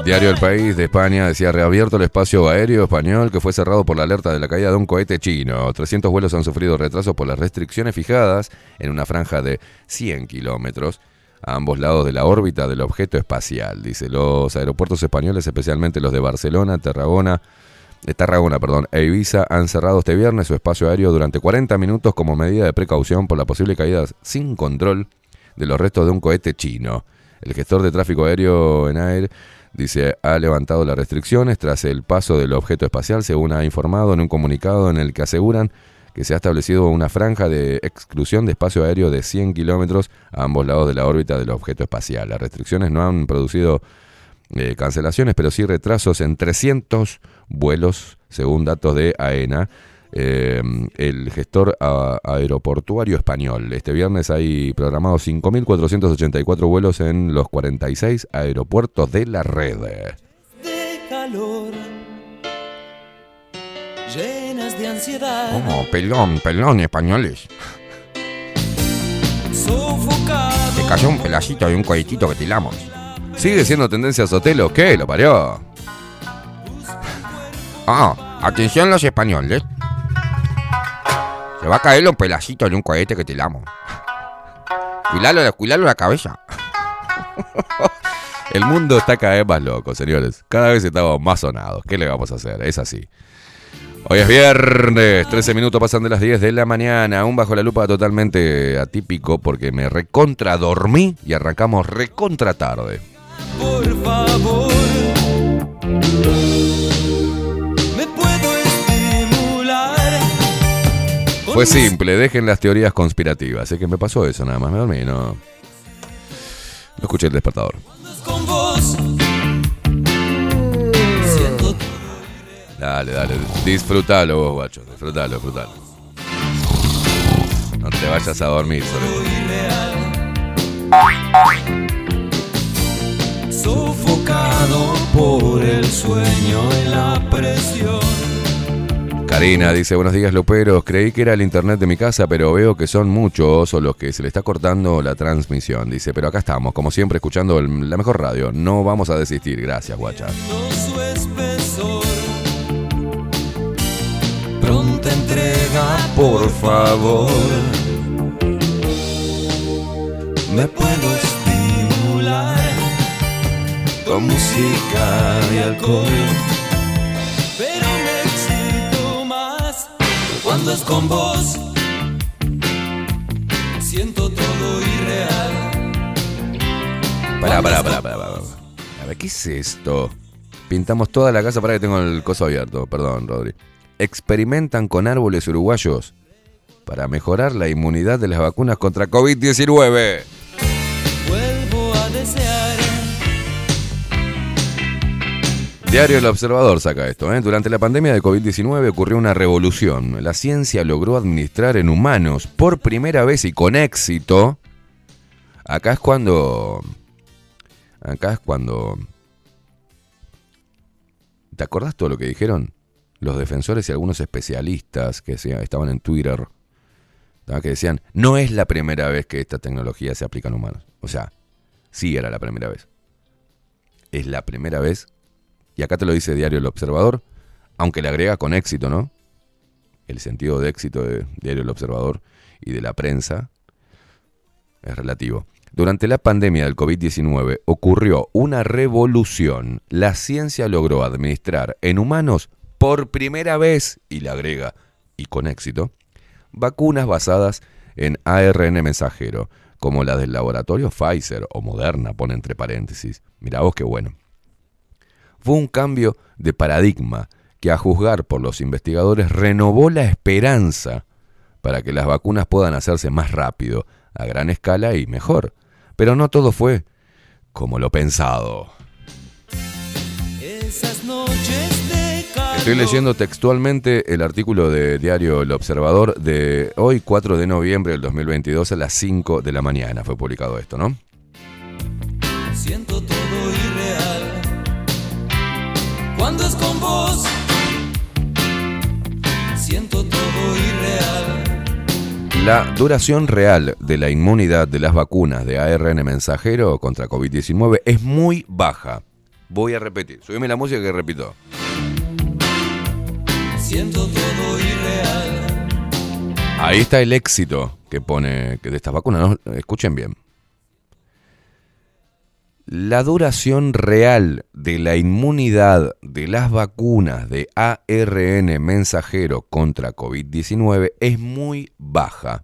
Diario El País de España decía reabierto el espacio aéreo español que fue cerrado por la alerta de la caída de un cohete chino. 300 vuelos han sufrido retrasos por las restricciones fijadas en una franja de 100 kilómetros a ambos lados de la órbita del objeto espacial. Dice, los aeropuertos españoles, especialmente los de Barcelona, Tarragona, de Tarragona, perdón, e Ibiza han cerrado este viernes su espacio aéreo durante 40 minutos como medida de precaución por la posible caída sin control de los restos de un cohete chino. El gestor de tráfico aéreo en aire dice ha levantado las restricciones tras el paso del objeto espacial, según ha informado en un comunicado en el que aseguran que se ha establecido una franja de exclusión de espacio aéreo de 100 kilómetros a ambos lados de la órbita del objeto espacial. Las restricciones no han producido eh, cancelaciones, pero sí retrasos en 300 vuelos, según datos de AENA, eh, el gestor a- aeroportuario español. Este viernes hay programados 5.484 vuelos en los 46 aeropuertos de la red. de calor, llenas de ansiedad, Oh, pelón, pelón, españoles. sofocado. Te cayó un pedacito de un cohetito que tiramos. ¿Sigue siendo tendencia Sotelo? ¿Qué? ¿Lo parió? Ah, atención los españoles. Se va a caer un pedacito de un cohete que tiramos. Cuidalo, cuidalo la cabeza. El mundo está cada vez más loco, señores. Cada vez estamos más sonados. ¿Qué le vamos a hacer? Es así. Hoy es viernes, 13 minutos pasan de las 10 de la mañana, aún bajo la lupa totalmente atípico porque me recontra dormí y arrancamos recontra tarde. Por favor, Fue simple, dejen las teorías conspirativas. Es que me pasó eso nada más, me dormí, no. No escuché el despertador. Dale, dale, disfrutalo vos, guacho, disfrutalo, disfrutalo. No te vayas a dormir, solo. sofocado por el sueño y la presión. Karina dice, buenos días Luperos, creí que era el internet de mi casa, pero veo que son muchos o los que se le está cortando la transmisión. Dice, pero acá estamos, como siempre, escuchando la mejor radio. No vamos a desistir. Gracias, guacha. Pronta entrega, por favor. Me puedo estimular con música y alcohol. Con vos. Siento todo irreal. Pará, pará, pará, pará, pará. A ver, ¿qué es esto? Pintamos toda la casa para que tengo el coso abierto. Perdón, Rodri. Experimentan con árboles uruguayos para mejorar la inmunidad de las vacunas contra COVID-19. Diario El Observador saca esto. ¿eh? Durante la pandemia de COVID-19 ocurrió una revolución. La ciencia logró administrar en humanos por primera vez y con éxito. Acá es cuando... Acá es cuando... ¿Te acordás todo lo que dijeron? Los defensores y algunos especialistas que estaban en Twitter. Que decían, no es la primera vez que esta tecnología se aplica en humanos. O sea, sí era la primera vez. Es la primera vez y acá te lo dice Diario El Observador, aunque le agrega con éxito, ¿no? El sentido de éxito de Diario El Observador y de la prensa es relativo. Durante la pandemia del COVID-19 ocurrió una revolución. La ciencia logró administrar en humanos por primera vez, y le agrega, y con éxito, vacunas basadas en ARN mensajero, como la del laboratorio Pfizer o Moderna, pone entre paréntesis. Mirá vos qué bueno fue un cambio de paradigma que a juzgar por los investigadores renovó la esperanza para que las vacunas puedan hacerse más rápido, a gran escala y mejor. Pero no todo fue como lo pensado. Esas noches de calor. Estoy leyendo textualmente el artículo de Diario El Observador de hoy, 4 de noviembre del 2022, a las 5 de la mañana. Fue publicado esto, ¿no? Siento Cuando es con vos, siento todo irreal. La duración real de la inmunidad de las vacunas de ARN mensajero contra COVID-19 es muy baja. Voy a repetir. Subime la música que repito. Siento todo irreal. Ahí está el éxito que pone que de estas vacunas. ¿no? Escuchen bien. La duración real de la inmunidad de las vacunas de ARN mensajero contra COVID-19 es muy baja.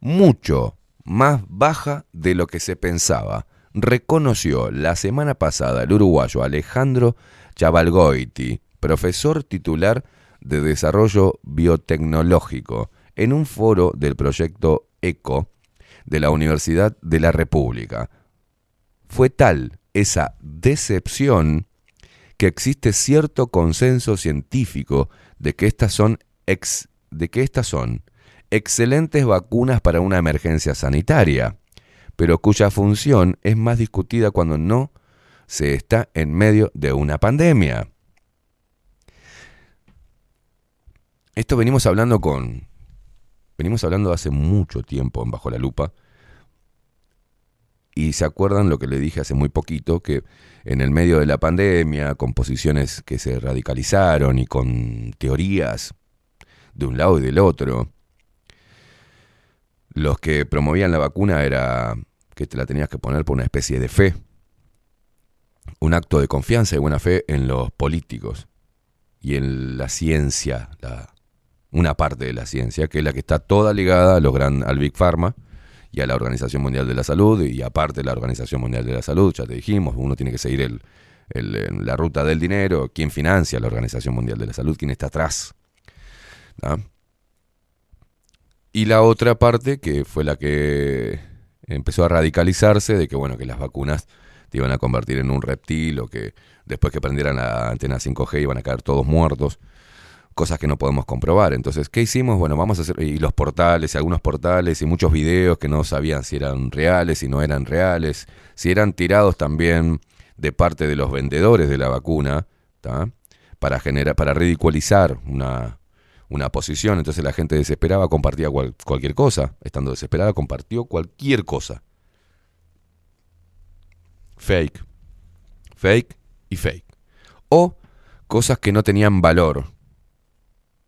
Mucho más baja de lo que se pensaba, reconoció la semana pasada el uruguayo Alejandro Chavalgoiti, profesor titular de Desarrollo Biotecnológico en un foro del proyecto ECO de la Universidad de la República. Fue tal esa decepción que existe cierto consenso científico de que estas son excelentes vacunas para una emergencia sanitaria, pero cuya función es más discutida cuando no se está en medio de una pandemia. Esto venimos hablando con venimos hablando hace mucho tiempo en Bajo la Lupa. Y se acuerdan lo que le dije hace muy poquito, que en el medio de la pandemia, con posiciones que se radicalizaron y con teorías de un lado y del otro, los que promovían la vacuna era que te la tenías que poner por una especie de fe, un acto de confianza y buena fe en los políticos y en la ciencia, la- una parte de la ciencia, que es la que está toda ligada a los gran, al Big Pharma y a la Organización Mundial de la Salud, y aparte la Organización Mundial de la Salud, ya te dijimos, uno tiene que seguir el, el- la ruta del dinero, quién financia la Organización Mundial de la Salud, quién está atrás. Y la otra parte, que fue la que empezó a radicalizarse, de que bueno, que las vacunas te iban a convertir en un reptil, o que después que prendieran la antena 5G iban a caer todos muertos cosas que no podemos comprobar. Entonces, ¿qué hicimos? Bueno, vamos a hacer, y los portales, y algunos portales, y muchos videos que no sabían si eran reales, si no eran reales, si eran tirados también de parte de los vendedores de la vacuna, ¿tá? para generar, para ridiculizar una, una posición. Entonces la gente desesperaba, compartía cual- cualquier cosa. Estando desesperada, compartió cualquier cosa. Fake. Fake y fake. O cosas que no tenían valor.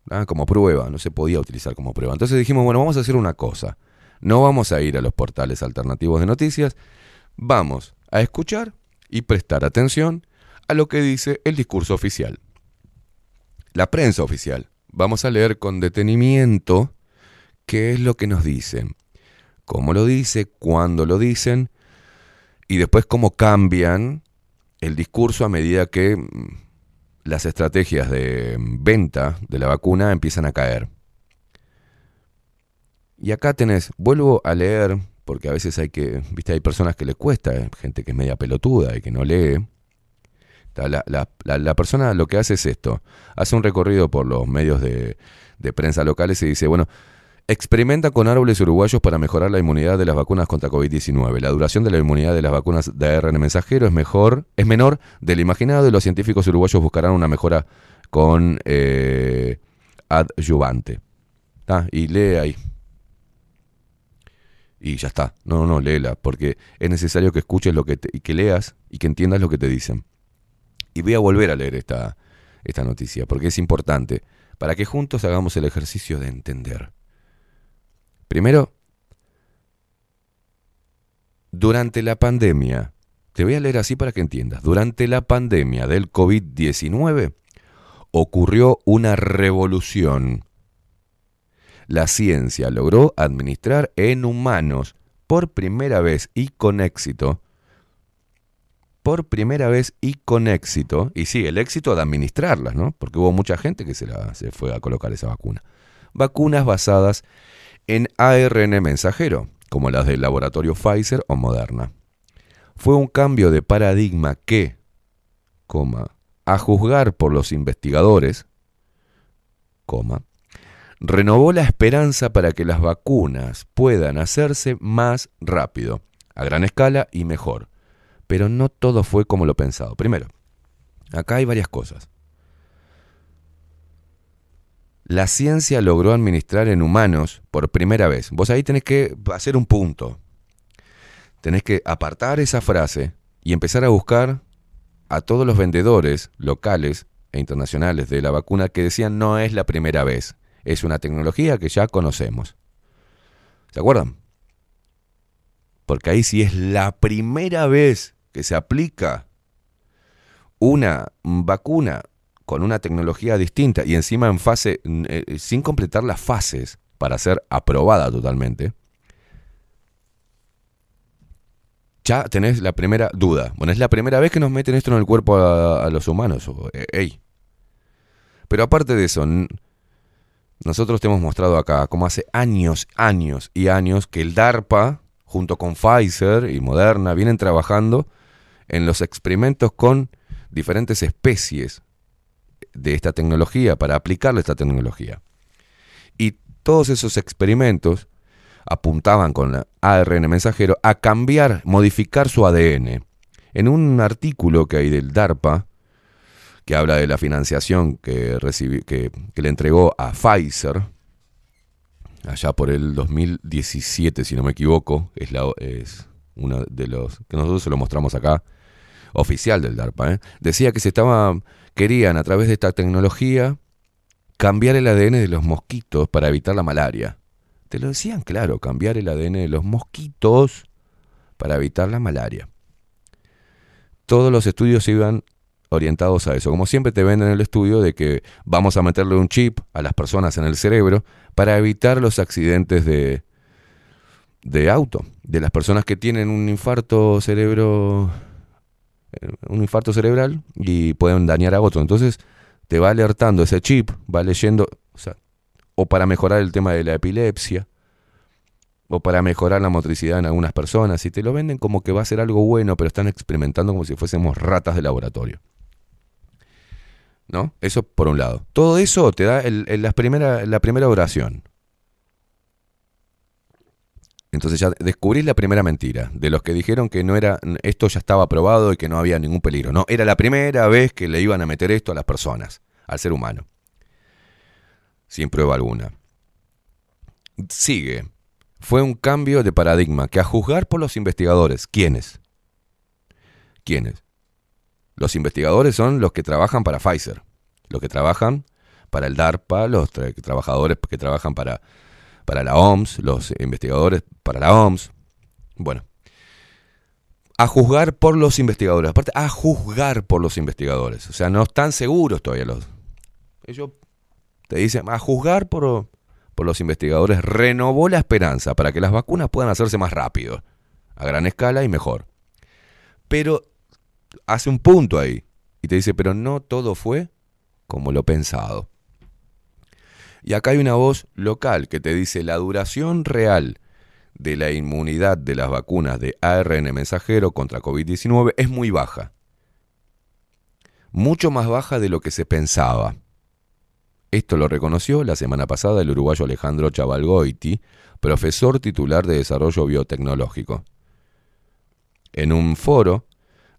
Ah, como prueba, no se podía utilizar como prueba. Entonces dijimos, bueno, vamos a hacer una cosa. No vamos a ir a los portales alternativos de noticias, vamos a escuchar y prestar atención a lo que dice el discurso oficial. La prensa oficial. Vamos a leer con detenimiento qué es lo que nos dicen, cómo lo dice, cuándo lo dicen y después cómo cambian el discurso a medida que mm, las estrategias de venta de la vacuna empiezan a caer. Y acá tenés, vuelvo a leer, porque a veces hay que, viste, hay personas que les cuesta, gente que es media pelotuda y que no lee. La, la- la- la persona lo que hace es esto, hace un recorrido por los medios de, de prensa locales y dice, bueno, experimenta con árboles uruguayos para mejorar la inmunidad de las vacunas contra COVID-19. La duración de la inmunidad de las vacunas de ARN mensajero es mejor, es menor del imaginado y los científicos uruguayos buscarán una mejora con eh, adyuvante. Ta, Y lee ahí. Y ya está. No, no, léela, porque es necesario que escuches lo que te- y que leas y que entiendas lo que te dicen. Y voy a volver a leer esta, esta noticia, porque es importante, para que juntos hagamos el ejercicio de entender. Primero, durante la pandemia, te voy a leer así para que entiendas, durante la pandemia del COVID-19 ocurrió una revolución. La ciencia logró administrar en humanos por primera vez y con éxito, por primera vez y con éxito, y sí, el éxito de administrarlas, ¿no? Porque hubo mucha gente que se, la, se fue a colocar esa vacuna. Vacunas basadas en ARN mensajero, como las del laboratorio Pfizer o Moderna. Fue un cambio de paradigma que, a juzgar por los investigadores, renovó la esperanza para que las vacunas puedan hacerse más rápido, a gran escala y mejor. Pero no todo fue como lo pensado. Primero, acá hay varias cosas. La ciencia logró administrar en humanos por primera vez. Vos ahí tenés que hacer un punto. Tenés que apartar esa frase y empezar a buscar a todos los vendedores locales e internacionales de la vacuna que decían no es la primera vez, es una tecnología que ya conocemos. ¿Se acuerdan? Porque ahí sí es la primera vez que se aplica una vacuna con una tecnología distinta y encima en fase, eh, sin completar las fases para ser aprobada totalmente, ya tenés la primera duda. Bueno, es la primera vez que nos meten esto en el cuerpo a, los humanos. eh. Pero aparte de eso, nosotros te hemos mostrado acá como hace años, años y años que el DARPA, junto con Pfizer y Moderna, vienen trabajando en los experimentos con diferentes especies de esta tecnología, para aplicarle esta tecnología. Y todos esos experimentos apuntaban con la ARN mensajero a cambiar, modificar su ADN. En un artículo que hay del DARPA, que habla de la financiación que, recibi- que, que le entregó a Pfizer, allá por el 2017, si no me equivoco, es, la, es uno de los que nosotros se lo mostramos acá, oficial del DARPA, ¿eh? decía que se estaba, querían a través de esta tecnología cambiar el ADN de los mosquitos para evitar la malaria. Te lo decían claro, cambiar el ADN de los mosquitos para evitar la malaria. Todos los estudios iban orientados a eso. Como siempre te venden el estudio de que vamos a meterle un chip a las personas en el cerebro para evitar los accidentes de, de auto, de las personas que tienen un infarto cerebro un infarto cerebral y pueden dañar a otro. Entonces te va alertando ese chip, va leyendo, o para mejorar el tema de la epilepsia, o para mejorar la motricidad en algunas personas, y te lo venden como que va a ser algo bueno, pero están experimentando como si fuésemos ratas de laboratorio. ¿No? Eso por un lado. Todo eso te da el- primera, la primera oración. Entonces ya descubrís la primera mentira, de los que dijeron que no era, esto ya estaba probado y que no había ningún peligro. No, era la primera vez que le iban a meter esto a las personas, al ser humano. Sin prueba alguna. Sigue. Fue un cambio de paradigma que a juzgar por los investigadores, ¿quiénes? ¿Quiénes? Los investigadores son los que trabajan para Pfizer, los que trabajan para el DARPA, los tra- trabajadores que trabajan para, para la OMS, los investigadores para la OMS. Bueno, a juzgar por los investigadores, aparte a juzgar por los investigadores, o sea, no están seguros todavía los... Ellos te dicen, a juzgar por, por los investigadores, renovó la esperanza para que las vacunas puedan hacerse más rápido, a gran escala y mejor. Pero hace un punto ahí y te dice, pero no todo fue como lo pensado. Y acá hay una voz local que te dice, la duración real de la inmunidad de las vacunas de ARN mensajero contra COVID-19 es muy baja. Mucho más baja de lo que se pensaba. Esto lo reconoció la semana pasada el uruguayo Alejandro Chavalgoiti, profesor titular de Desarrollo Biotecnológico, en un foro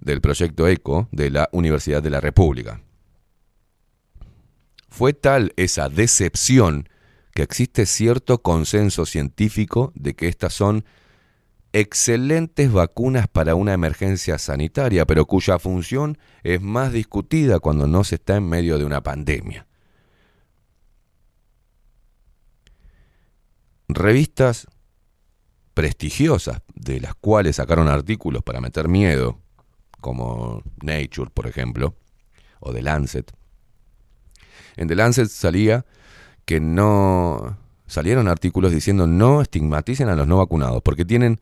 del proyecto ECO de la Universidad de la República. Fue tal esa decepción que existe cierto consenso científico de que estas son excelentes vacunas para una emergencia sanitaria, pero cuya función es más discutida cuando no se está en medio de una pandemia. Revistas prestigiosas, de las cuales sacaron artículos para meter miedo, como Nature, por ejemplo, o The Lancet. En The Lancet salía que no salieron artículos diciendo no estigmaticen a los no vacunados, porque tienen,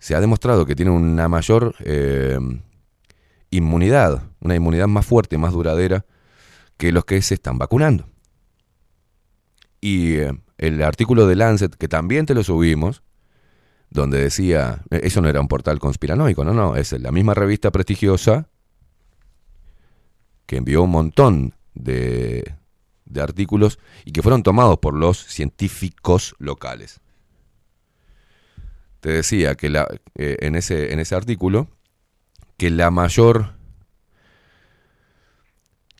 se ha demostrado que tienen una mayor eh, inmunidad, una inmunidad más fuerte, más duradera que los que se están vacunando. Y eh, el artículo de Lancet, que también te lo subimos, donde decía, eh, eso no era un portal conspiranoico, no, no, es la misma revista prestigiosa que envió un montón de, de artículos y que fueron tomados por los científicos locales. Te decía que la, eh, en, ese, en ese artículo que la mayor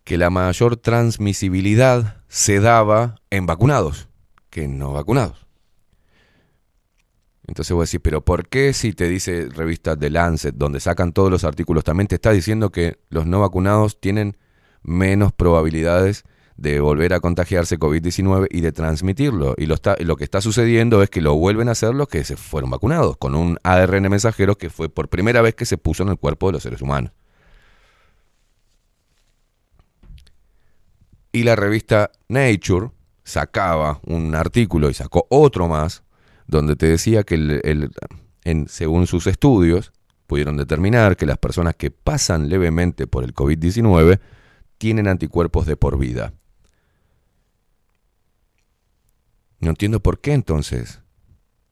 que la mayor transmisibilidad se daba en vacunados que en no vacunados. Entonces voy a decir, pero ¿por qué si te dice revista The Lancet, donde sacan todos los artículos, también te está diciendo que los no vacunados tienen menos probabilidades de volver a contagiarse COVID-19 y de transmitirlo? Y lo, está, lo que está sucediendo es que lo vuelven a hacer los que se fueron vacunados, con un ARN mensajero que fue por primera vez que se puso en el cuerpo de los seres humanos. Y la revista Nature sacaba un artículo y sacó otro más donde te decía que el, el, en, según sus estudios pudieron determinar que las personas que pasan levemente por el COVID-19 tienen anticuerpos de por vida. No entiendo por qué entonces.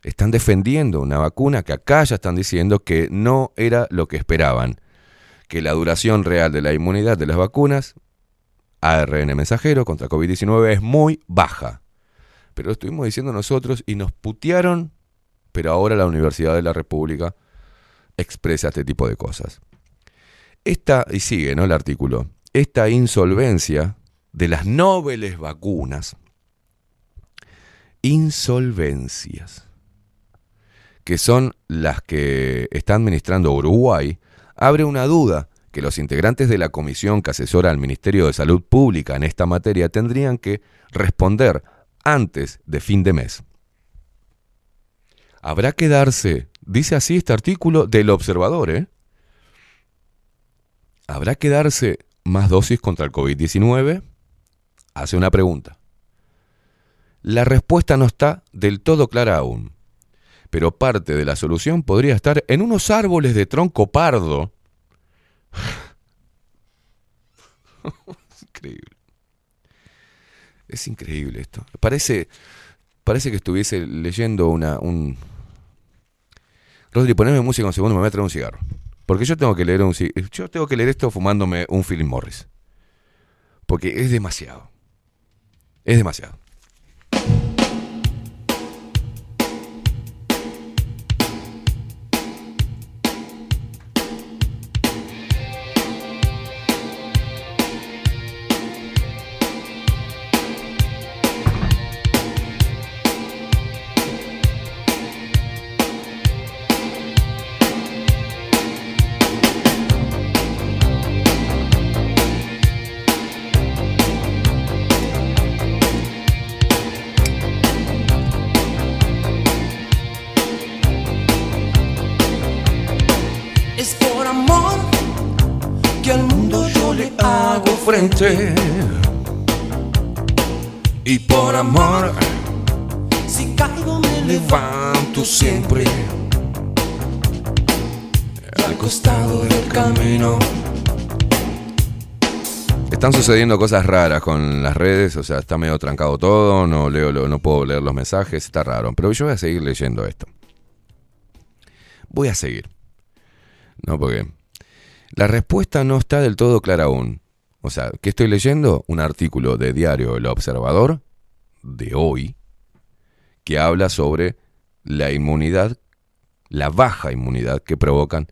Están defendiendo una vacuna que acá ya están diciendo que no era lo que esperaban. Que la duración real de la inmunidad de las vacunas, ARN mensajero contra COVID-19, es muy baja. Pero lo estuvimos diciendo nosotros y nos putearon, pero ahora la Universidad de la República expresa este tipo de cosas. Esta, y sigue, ¿no? El artículo. Esta insolvencia de las nobles vacunas, insolvencias, que son las que está administrando Uruguay, abre una duda que los integrantes de la comisión que asesora al Ministerio de Salud Pública en esta materia tendrían que responder antes de fin de mes. Habrá que darse, dice así este artículo del observador, ¿eh? ¿Habrá que darse más dosis contra el COVID-19? Hace una pregunta. La respuesta no está del todo clara aún, pero parte de la solución podría estar en unos árboles de tronco pardo. es increíble. Es increíble esto. Parece, parece que estuviese leyendo una, un... Rodri, poneme música un segundo, me voy a traer un cigarro. Porque yo tengo que leer un yo tengo que leer esto fumándome un Philip Morris. Porque es demasiado. Es demasiado. Están sucediendo cosas raras con las redes, o sea, está medio trancado todo, no leo, no puedo leer los mensajes, está raro. Pero yo voy a seguir leyendo esto. Voy a seguir. No, porque la respuesta no está del todo clara aún. O sea, ¿qué estoy leyendo? Un artículo de diario El Observador de hoy que habla sobre la inmunidad, la baja inmunidad que provocan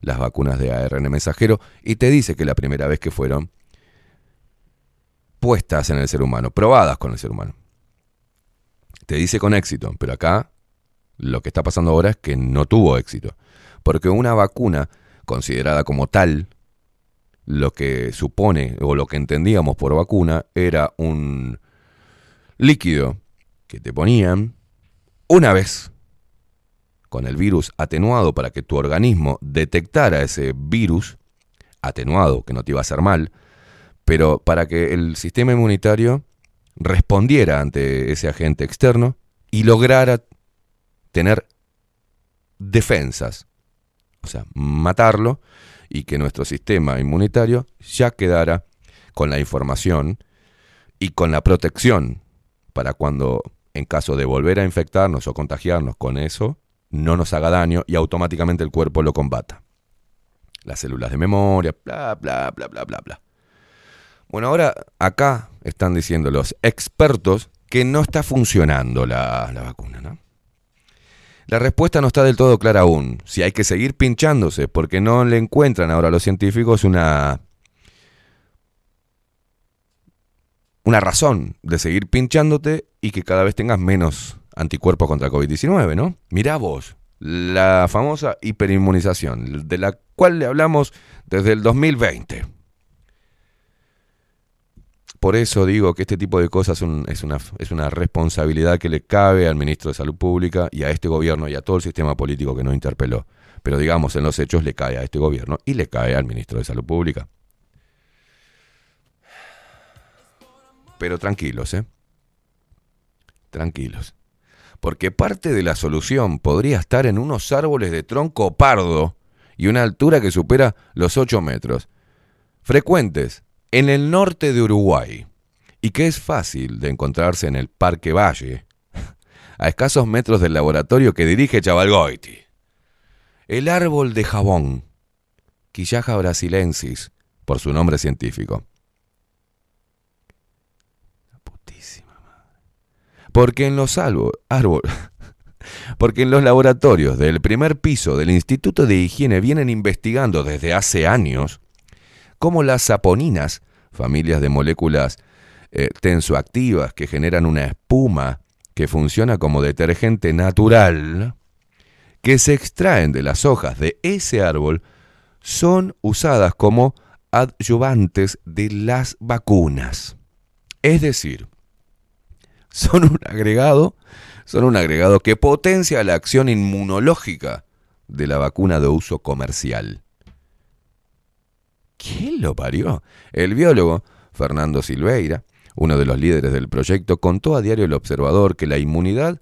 las vacunas de ARN mensajero y te dice que la primera vez que fueron puestas en el ser humano, probadas con el ser humano. Te dice con éxito, pero acá lo que está pasando ahora es que no tuvo éxito. Porque una vacuna considerada como tal, lo que supone o lo que entendíamos por vacuna era un líquido que te ponían una vez con el virus atenuado para que tu organismo detectara ese virus atenuado, que no te iba a hacer mal, pero para que el sistema inmunitario respondiera ante ese agente externo y lograra tener defensas, o sea, matarlo y que nuestro sistema inmunitario ya quedara con la información y con la protección para cuando en caso de volver a infectarnos o contagiarnos con eso, no nos haga daño y automáticamente el cuerpo lo combata. Las células de memoria, bla, bla, bla, bla, bla, bla. Bueno, ahora acá están diciendo los expertos que no está funcionando la, la vacuna, ¿no? La respuesta no está del todo clara aún. Si hay que seguir pinchándose porque no le encuentran ahora a los científicos una una razón de seguir pinchándote y que cada vez tengas menos anticuerpos contra COVID-19, ¿no? Mirá vos, la famosa hiperinmunización, de la cual le hablamos desde el 2020. Por eso digo que este tipo de cosas es, una, es una responsabilidad que le cabe al ministro de Salud Pública y a este gobierno y a todo el sistema político que no interpeló. Pero digamos, en los hechos le cae a este gobierno y le cae al ministro de Salud Pública. Pero tranquilos, ¿eh? Tranquilos. Porque parte de la solución podría estar en unos árboles de tronco pardo y una altura que supera los 8 metros. Frecuentes en el norte de Uruguay y que es fácil de encontrarse en el Parque Valle. a escasos metros del laboratorio que dirige Chavalgoiti. El árbol de jabón, Quillaja brasilensis, por su nombre científico. Porque en los árboles, porque en los laboratorios del primer piso del Instituto de Higiene vienen investigando desde hace años cómo las saponinas, familias de moléculas eh, tensoactivas que generan una espuma que funciona como detergente natural, que se extraen de las hojas de ese árbol, son usadas como adyuvantes de las vacunas. Es decir, son un agregado, son un agregado que potencia la acción inmunológica de la vacuna de uso comercial. ¿Quién lo parió? El biólogo Fernando Silveira, uno de los líderes del proyecto, contó a Diario El Observador que la inmunidad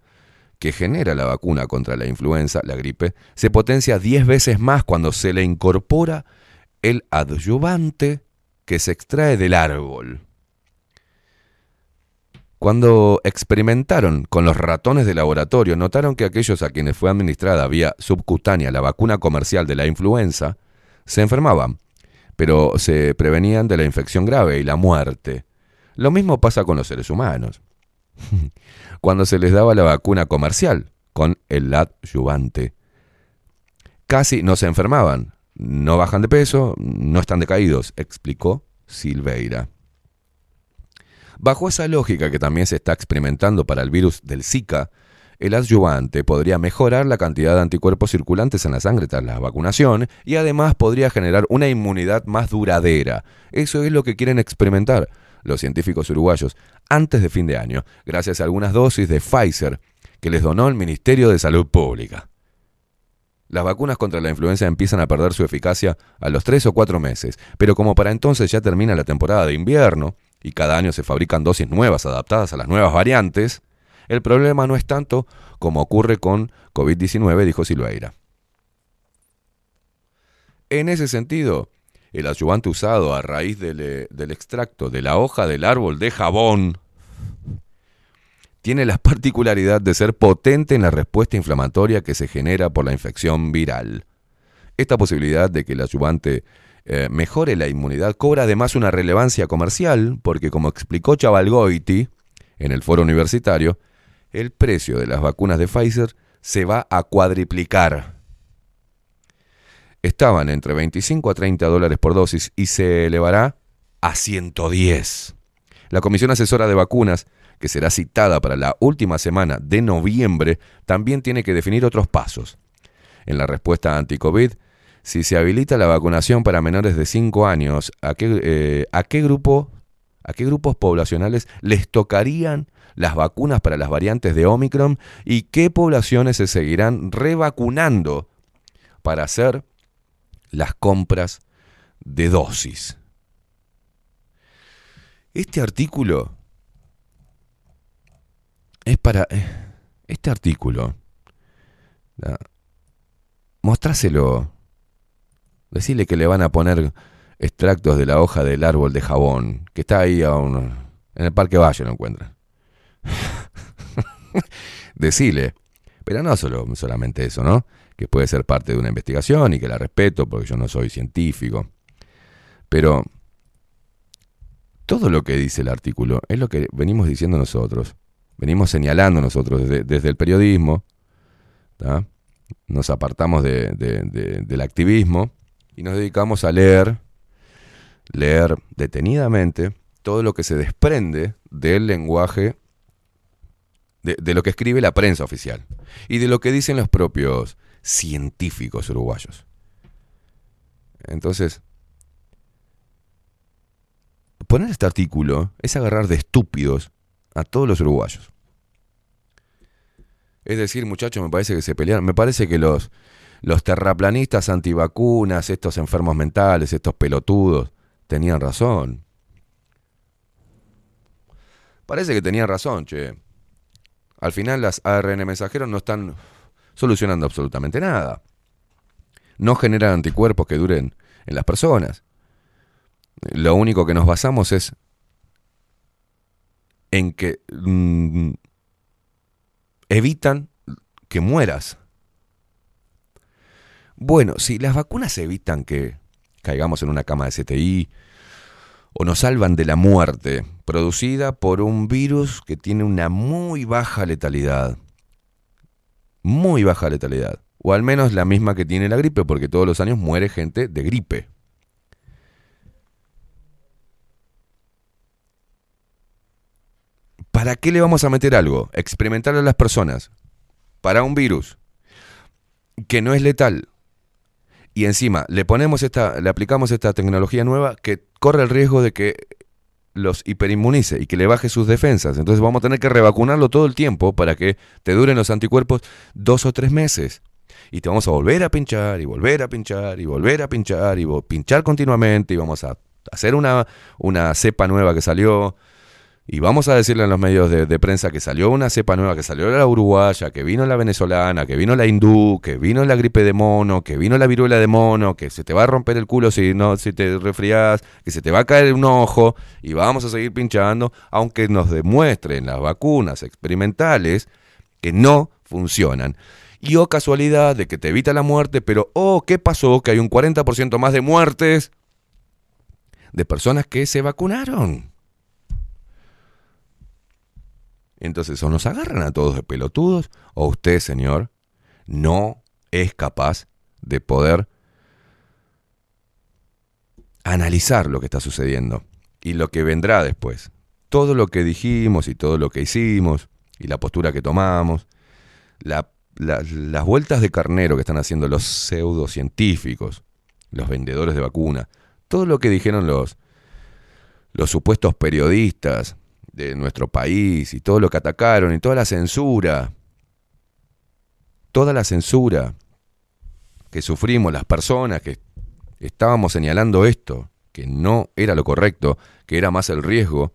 que genera la vacuna contra la influenza, la gripe, se potencia 10 veces más cuando se le incorpora el adyuvante que se extrae del árbol. Cuando experimentaron con los ratones de laboratorio, notaron que aquellos a quienes fue administrada vía subcutánea la vacuna comercial de la influenza se enfermaban, pero se prevenían de la infección grave y la muerte. Lo mismo pasa con los seres humanos. Cuando se les daba la vacuna comercial con el adyuvante, casi no se enfermaban, no bajan de peso, no están decaídos, explicó Silveira. Bajo esa lógica que también se está experimentando para el virus del Zika, el adyuvante podría mejorar la cantidad de anticuerpos circulantes en la sangre tras la vacunación y además podría generar una inmunidad más duradera. Eso es lo que quieren experimentar los científicos uruguayos antes de fin de año, gracias a algunas dosis de Pfizer que les donó el Ministerio de Salud Pública. Las vacunas contra la influenza empiezan a perder su eficacia a los 3 o 4 meses, pero como para entonces ya termina la temporada de invierno y cada año se fabrican dosis nuevas adaptadas a las nuevas variantes, el problema no es tanto como ocurre con COVID-19, dijo Silveira. En ese sentido, el ayudante usado a raíz del, eh, del, extracto de la hoja del árbol de jabón tiene la particularidad de ser potente en la respuesta inflamatoria que se genera por la infección viral. Esta posibilidad de que el ayudante eh, mejore la inmunidad cobra además una relevancia comercial porque, como explicó Chavalgoiti en el foro universitario, el precio de las vacunas de Pfizer se va a cuadriplicar. Estaban entre 25 a 30 dólares por dosis y se elevará a 110. La Comisión Asesora de Vacunas, que será citada para la última semana de noviembre, también tiene que definir otros pasos. En la respuesta anti-COVID, si se habilita la vacunación para menores de 5 años, ¿a qué, eh, ¿a qué grupo, a qué grupos poblacionales les tocarían las vacunas para las variantes de Omicron y qué poblaciones se seguirán revacunando para hacer las compras de dosis. Este artículo es para... eh, Este artículo, mostráselo, decirle que le van a poner extractos de la hoja del árbol de jabón, que está ahí a un- en el Parque Valle, lo encuentran. Decile, pero no solo, solamente eso, ¿no? Que puede ser parte de una investigación y que la respeto porque yo no soy científico. Pero todo lo que dice el artículo es lo que venimos diciendo nosotros. Venimos señalando nosotros desde, desde el periodismo. Nos apartamos de- del activismo y nos dedicamos a leer, leer detenidamente todo lo que se desprende del lenguaje de, lo que escribe la prensa oficial y de lo que dicen los propios científicos uruguayos. Entonces, poner este artículo es agarrar de estúpidos a todos los uruguayos. Es decir, muchachos, me parece que se pelearon. Me parece que los, los terraplanistas antivacunas, estos enfermos mentales, estos pelotudos, tenían razón. Parece que tenían razón, che. Al final las ARN mensajeros no están solucionando absolutamente nada. No generan anticuerpos que duren en las personas. Lo único que nos basamos es en que mm, evitan que mueras. Bueno, si las vacunas evitan que caigamos en una cama de CTI o nos salvan de la muerte producida por un virus que tiene una muy baja letalidad, muy baja letalidad, o al menos la misma que tiene la gripe, porque todos los años muere gente de gripe. ¿Para qué le vamos a meter algo? Experimentar a las personas para un virus que no es letal. Y encima le ponemos esta, le aplicamos esta tecnología nueva que corre el riesgo de que los hiperinmunice y que le baje sus defensas. Entonces vamos a tener que revacunarlo todo el tiempo para que te duren los anticuerpos dos o tres meses. Y te vamos a volver a pinchar y volver a pinchar y volver a pinchar y pinchar continuamente y vamos a hacer una, una cepa nueva que salió. Y vamos a decirle en los medios de, prensa que salió una cepa nueva, que salió la uruguaya, que vino la venezolana, que vino la hindú, que vino la gripe de mono, que vino la viruela de mono, que se te va a romper el culo si no si te resfrías, que se te va a caer un ojo y vamos a seguir pinchando, aunque nos demuestren las vacunas experimentales que no funcionan. Y oh casualidad de que te evita la muerte, pero oh, ¿qué pasó? Que hay un 40% más de muertes de personas que se vacunaron. Entonces, o nos agarran a todos de pelotudos, o usted, señor, no es capaz de poder analizar lo que está sucediendo y lo que vendrá después. Todo lo que dijimos y todo lo que hicimos y la postura que tomamos, la- la- las vueltas de carnero que están haciendo los pseudocientíficos, los vendedores de vacuna, todo lo que dijeron los, los supuestos periodistas de nuestro país y todo lo que atacaron y toda la censura, toda la censura que sufrimos las personas que estábamos señalando esto, que no era lo correcto, que era más el riesgo,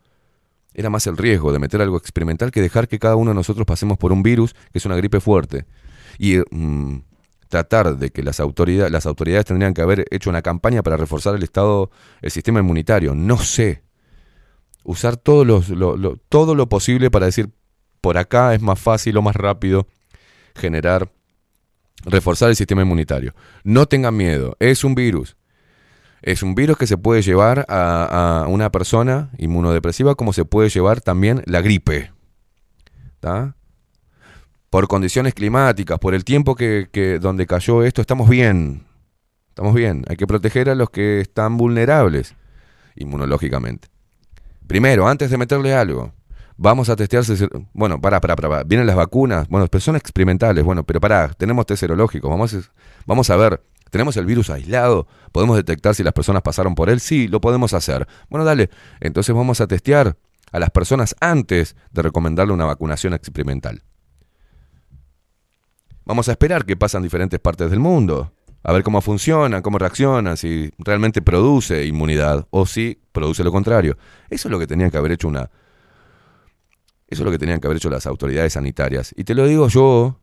era más el riesgo de meter algo experimental que dejar que cada uno de nosotros pasemos por un virus que es una gripe fuerte. Y mm, tratar de que las autoridades, las autoridades tendrían que haber hecho una campaña para reforzar el estado, el sistema inmunitario. No sé. Usar todo, lo, todo lo posible para decir, por acá es más fácil o más rápido generar, reforzar el sistema inmunitario. No tengan miedo, es un virus. Es un virus que se puede llevar a, una persona inmunodepresiva como se puede llevar también la gripe. Por condiciones climáticas, por el tiempo que, que donde cayó esto, estamos bien. Estamos bien. Hay que proteger a los que están vulnerables inmunológicamente. Primero, antes de meterle algo, vamos a testearse. Bueno, pará, pará, pará. Vienen las vacunas. Bueno, pero son experimentales. Bueno, pero pará, tenemos test serológicos. Vamos, a- vamos a ver. ¿Tenemos el virus aislado? ¿Podemos detectar si las personas pasaron por él? Sí, lo podemos hacer. Bueno, dale. Entonces vamos a testear a las personas antes de recomendarle una vacunación experimental. Vamos a esperar qué pasa en diferentes partes del mundo. A ver cómo funciona, cómo reacciona, si realmente produce inmunidad o si produce lo contrario. Eso es lo que tenían que haber hecho una. Eso es lo que tenían que haber hecho las autoridades sanitarias. Y te lo digo yo,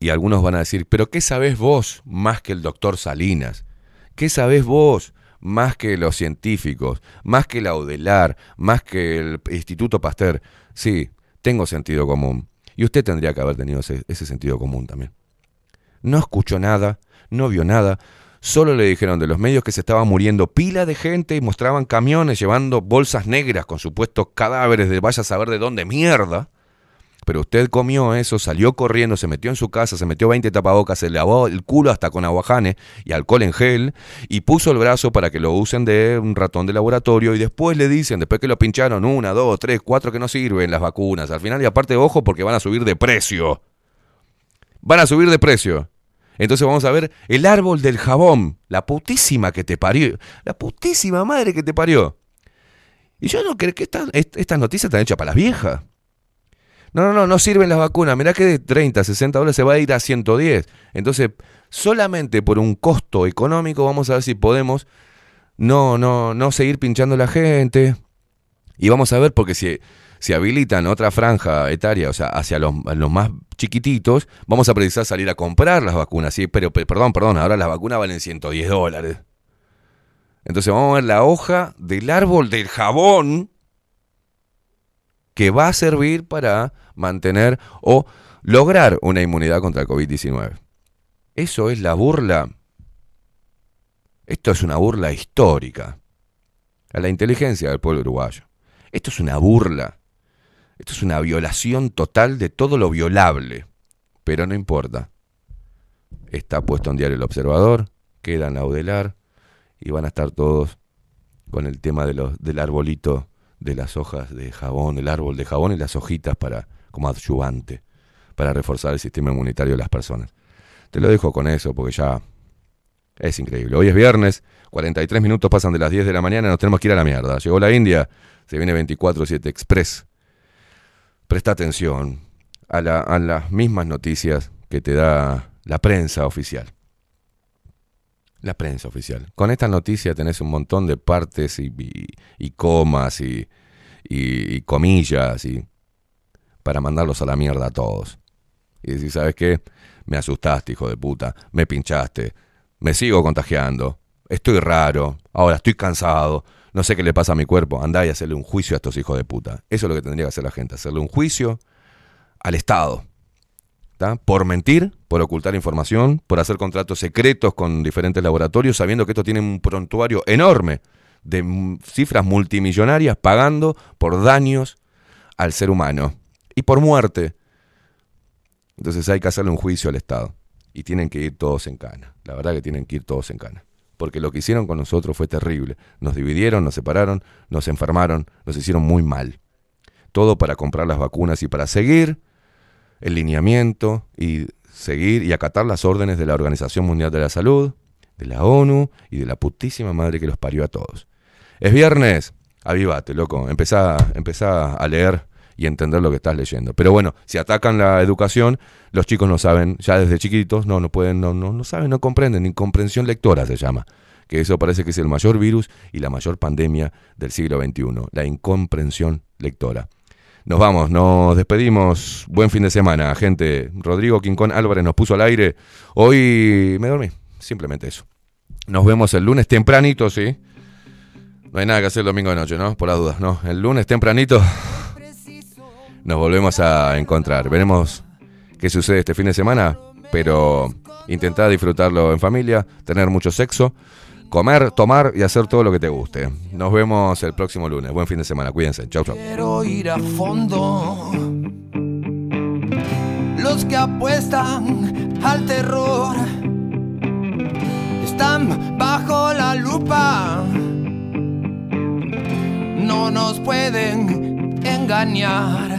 y algunos van a decir, pero ¿qué sabés vos más que el doctor Salinas? ¿Qué sabés vos más que los científicos? Más que la UDELAR, más que el Instituto Pasteur. Sí, tengo sentido común. Y usted tendría que haber tenido ese, ese sentido común también. No escuchó nada, no vio nada. Solo le dijeron de los medios que se estaba muriendo pila de gente y mostraban camiones llevando bolsas negras con supuestos cadáveres de vaya a saber de dónde mierda. Pero usted comió eso, salió corriendo, se metió en su casa, se metió 20 tapabocas, se lavó el culo hasta con aguajane y alcohol en gel y puso el brazo para que lo usen de un ratón de laboratorio y después le dicen, después que lo pincharon, una, dos, tres, cuatro que no sirven las vacunas. Al final, y aparte, ojo, porque van a subir de precio. Van a subir de precio. Entonces vamos a ver el árbol del jabón, la putísima que te parió, la putísima madre que te parió. Y yo no creo que esta- est- estas noticias están hechas para las viejas. No, no, no, no sirven las vacunas. Mirá que de 30, 60 dólares se va a ir a 110. Entonces, solamente por un costo económico vamos a ver si podemos no, no, no seguir pinchando a la gente. Y vamos a ver, porque si, si habilitan otra franja etaria, o sea, hacia los, más chiquititos, vamos a precisar salir a comprar las vacunas. Sí, pero pe- perdón, perdón, ahora las vacunas valen 110 dólares. Entonces vamos a ver la hoja del árbol del jabón que va a servir para mantener o lograr una inmunidad contra el COVID-19. Eso es la burla. Esto es una burla histórica a la inteligencia del pueblo uruguayo. Esto es una burla. Esto es una violación total de todo lo violable. Pero no importa. Está puesto en diario El Observador, queda en Audelar y van a estar todos con el tema de los, del arbolito de las hojas de jabón, el árbol de jabón y las hojitas para como adyuvante, para reforzar el sistema inmunitario de las personas. Te lo dejo con eso porque ya es increíble. Hoy es viernes, 43 minutos pasan de las 10 de la mañana, nos tenemos que ir a la mierda. Llegó la India, se viene 24-7 Express. Presta atención a, la- a las mismas noticias que te da la prensa oficial. La prensa oficial. Con esta noticia tenés un montón de partes y, y- comas y, y- y comillas y para mandarlos a la mierda a todos. Y decir, ¿sabes qué? Me asustaste, hijo de puta. Me pinchaste. Me sigo contagiando. Estoy raro. Ahora estoy cansado. No sé qué le pasa a mi cuerpo. Andá y hacerle un juicio a estos hijos de puta. Eso es lo que tendría que hacer la gente. Hacerle un juicio al Estado. ¿tá? Por mentir, por ocultar información, por hacer contratos secretos con diferentes laboratorios, sabiendo que esto tiene un prontuario enorme de cifras multimillonarias pagando por daños al ser humano y por muerte. Entonces hay que hacerle un juicio al Estado. Y tienen que ir todos en cana. La verdad que tienen que ir todos en cana. Porque lo que hicieron con nosotros fue terrible. Nos dividieron, nos separaron, nos enfermaron, nos hicieron muy mal. Todo para comprar las vacunas y para seguir el lineamiento y seguir y acatar las órdenes de la Organización Mundial de la Salud, de la ONU y de la putísima madre que los parió a todos. Es viernes, avívate, loco, empezá, empezá a leer y entender lo que estás leyendo. Pero bueno, si atacan la educación, los chicos no saben, ya desde chiquitos, no, no pueden, no, no, no saben, no comprenden, incomprensión lectora se llama. Que eso parece que es el mayor virus y la mayor pandemia del siglo XXI, la incomprensión lectora. Nos vamos, nos despedimos. Buen fin de semana, gente. Rodrigo Quincón Álvarez nos puso al aire. Hoy me dormí, simplemente eso. Nos vemos el lunes tempranito, ¿sí? No hay nada que hacer el domingo de noche, ¿no? Por las dudas, ¿no? El lunes tempranito nos volvemos a encontrar. Veremos qué sucede este fin de semana, pero intentá disfrutarlo en familia, tener mucho sexo, comer, tomar y hacer todo lo que te guste. Nos vemos el próximo lunes. Buen fin de semana, cuídense. Chau, chau. Quiero ir a fondo. Los que apuestan al terror están bajo la lupa. No nos pueden engañar,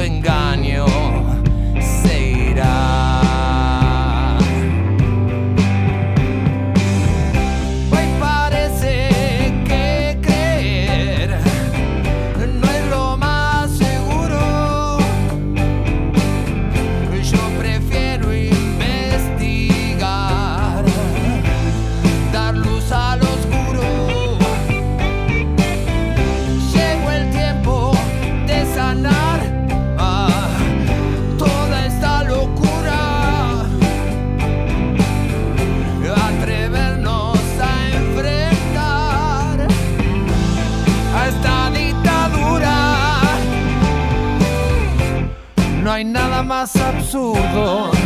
maldito engaño absurdo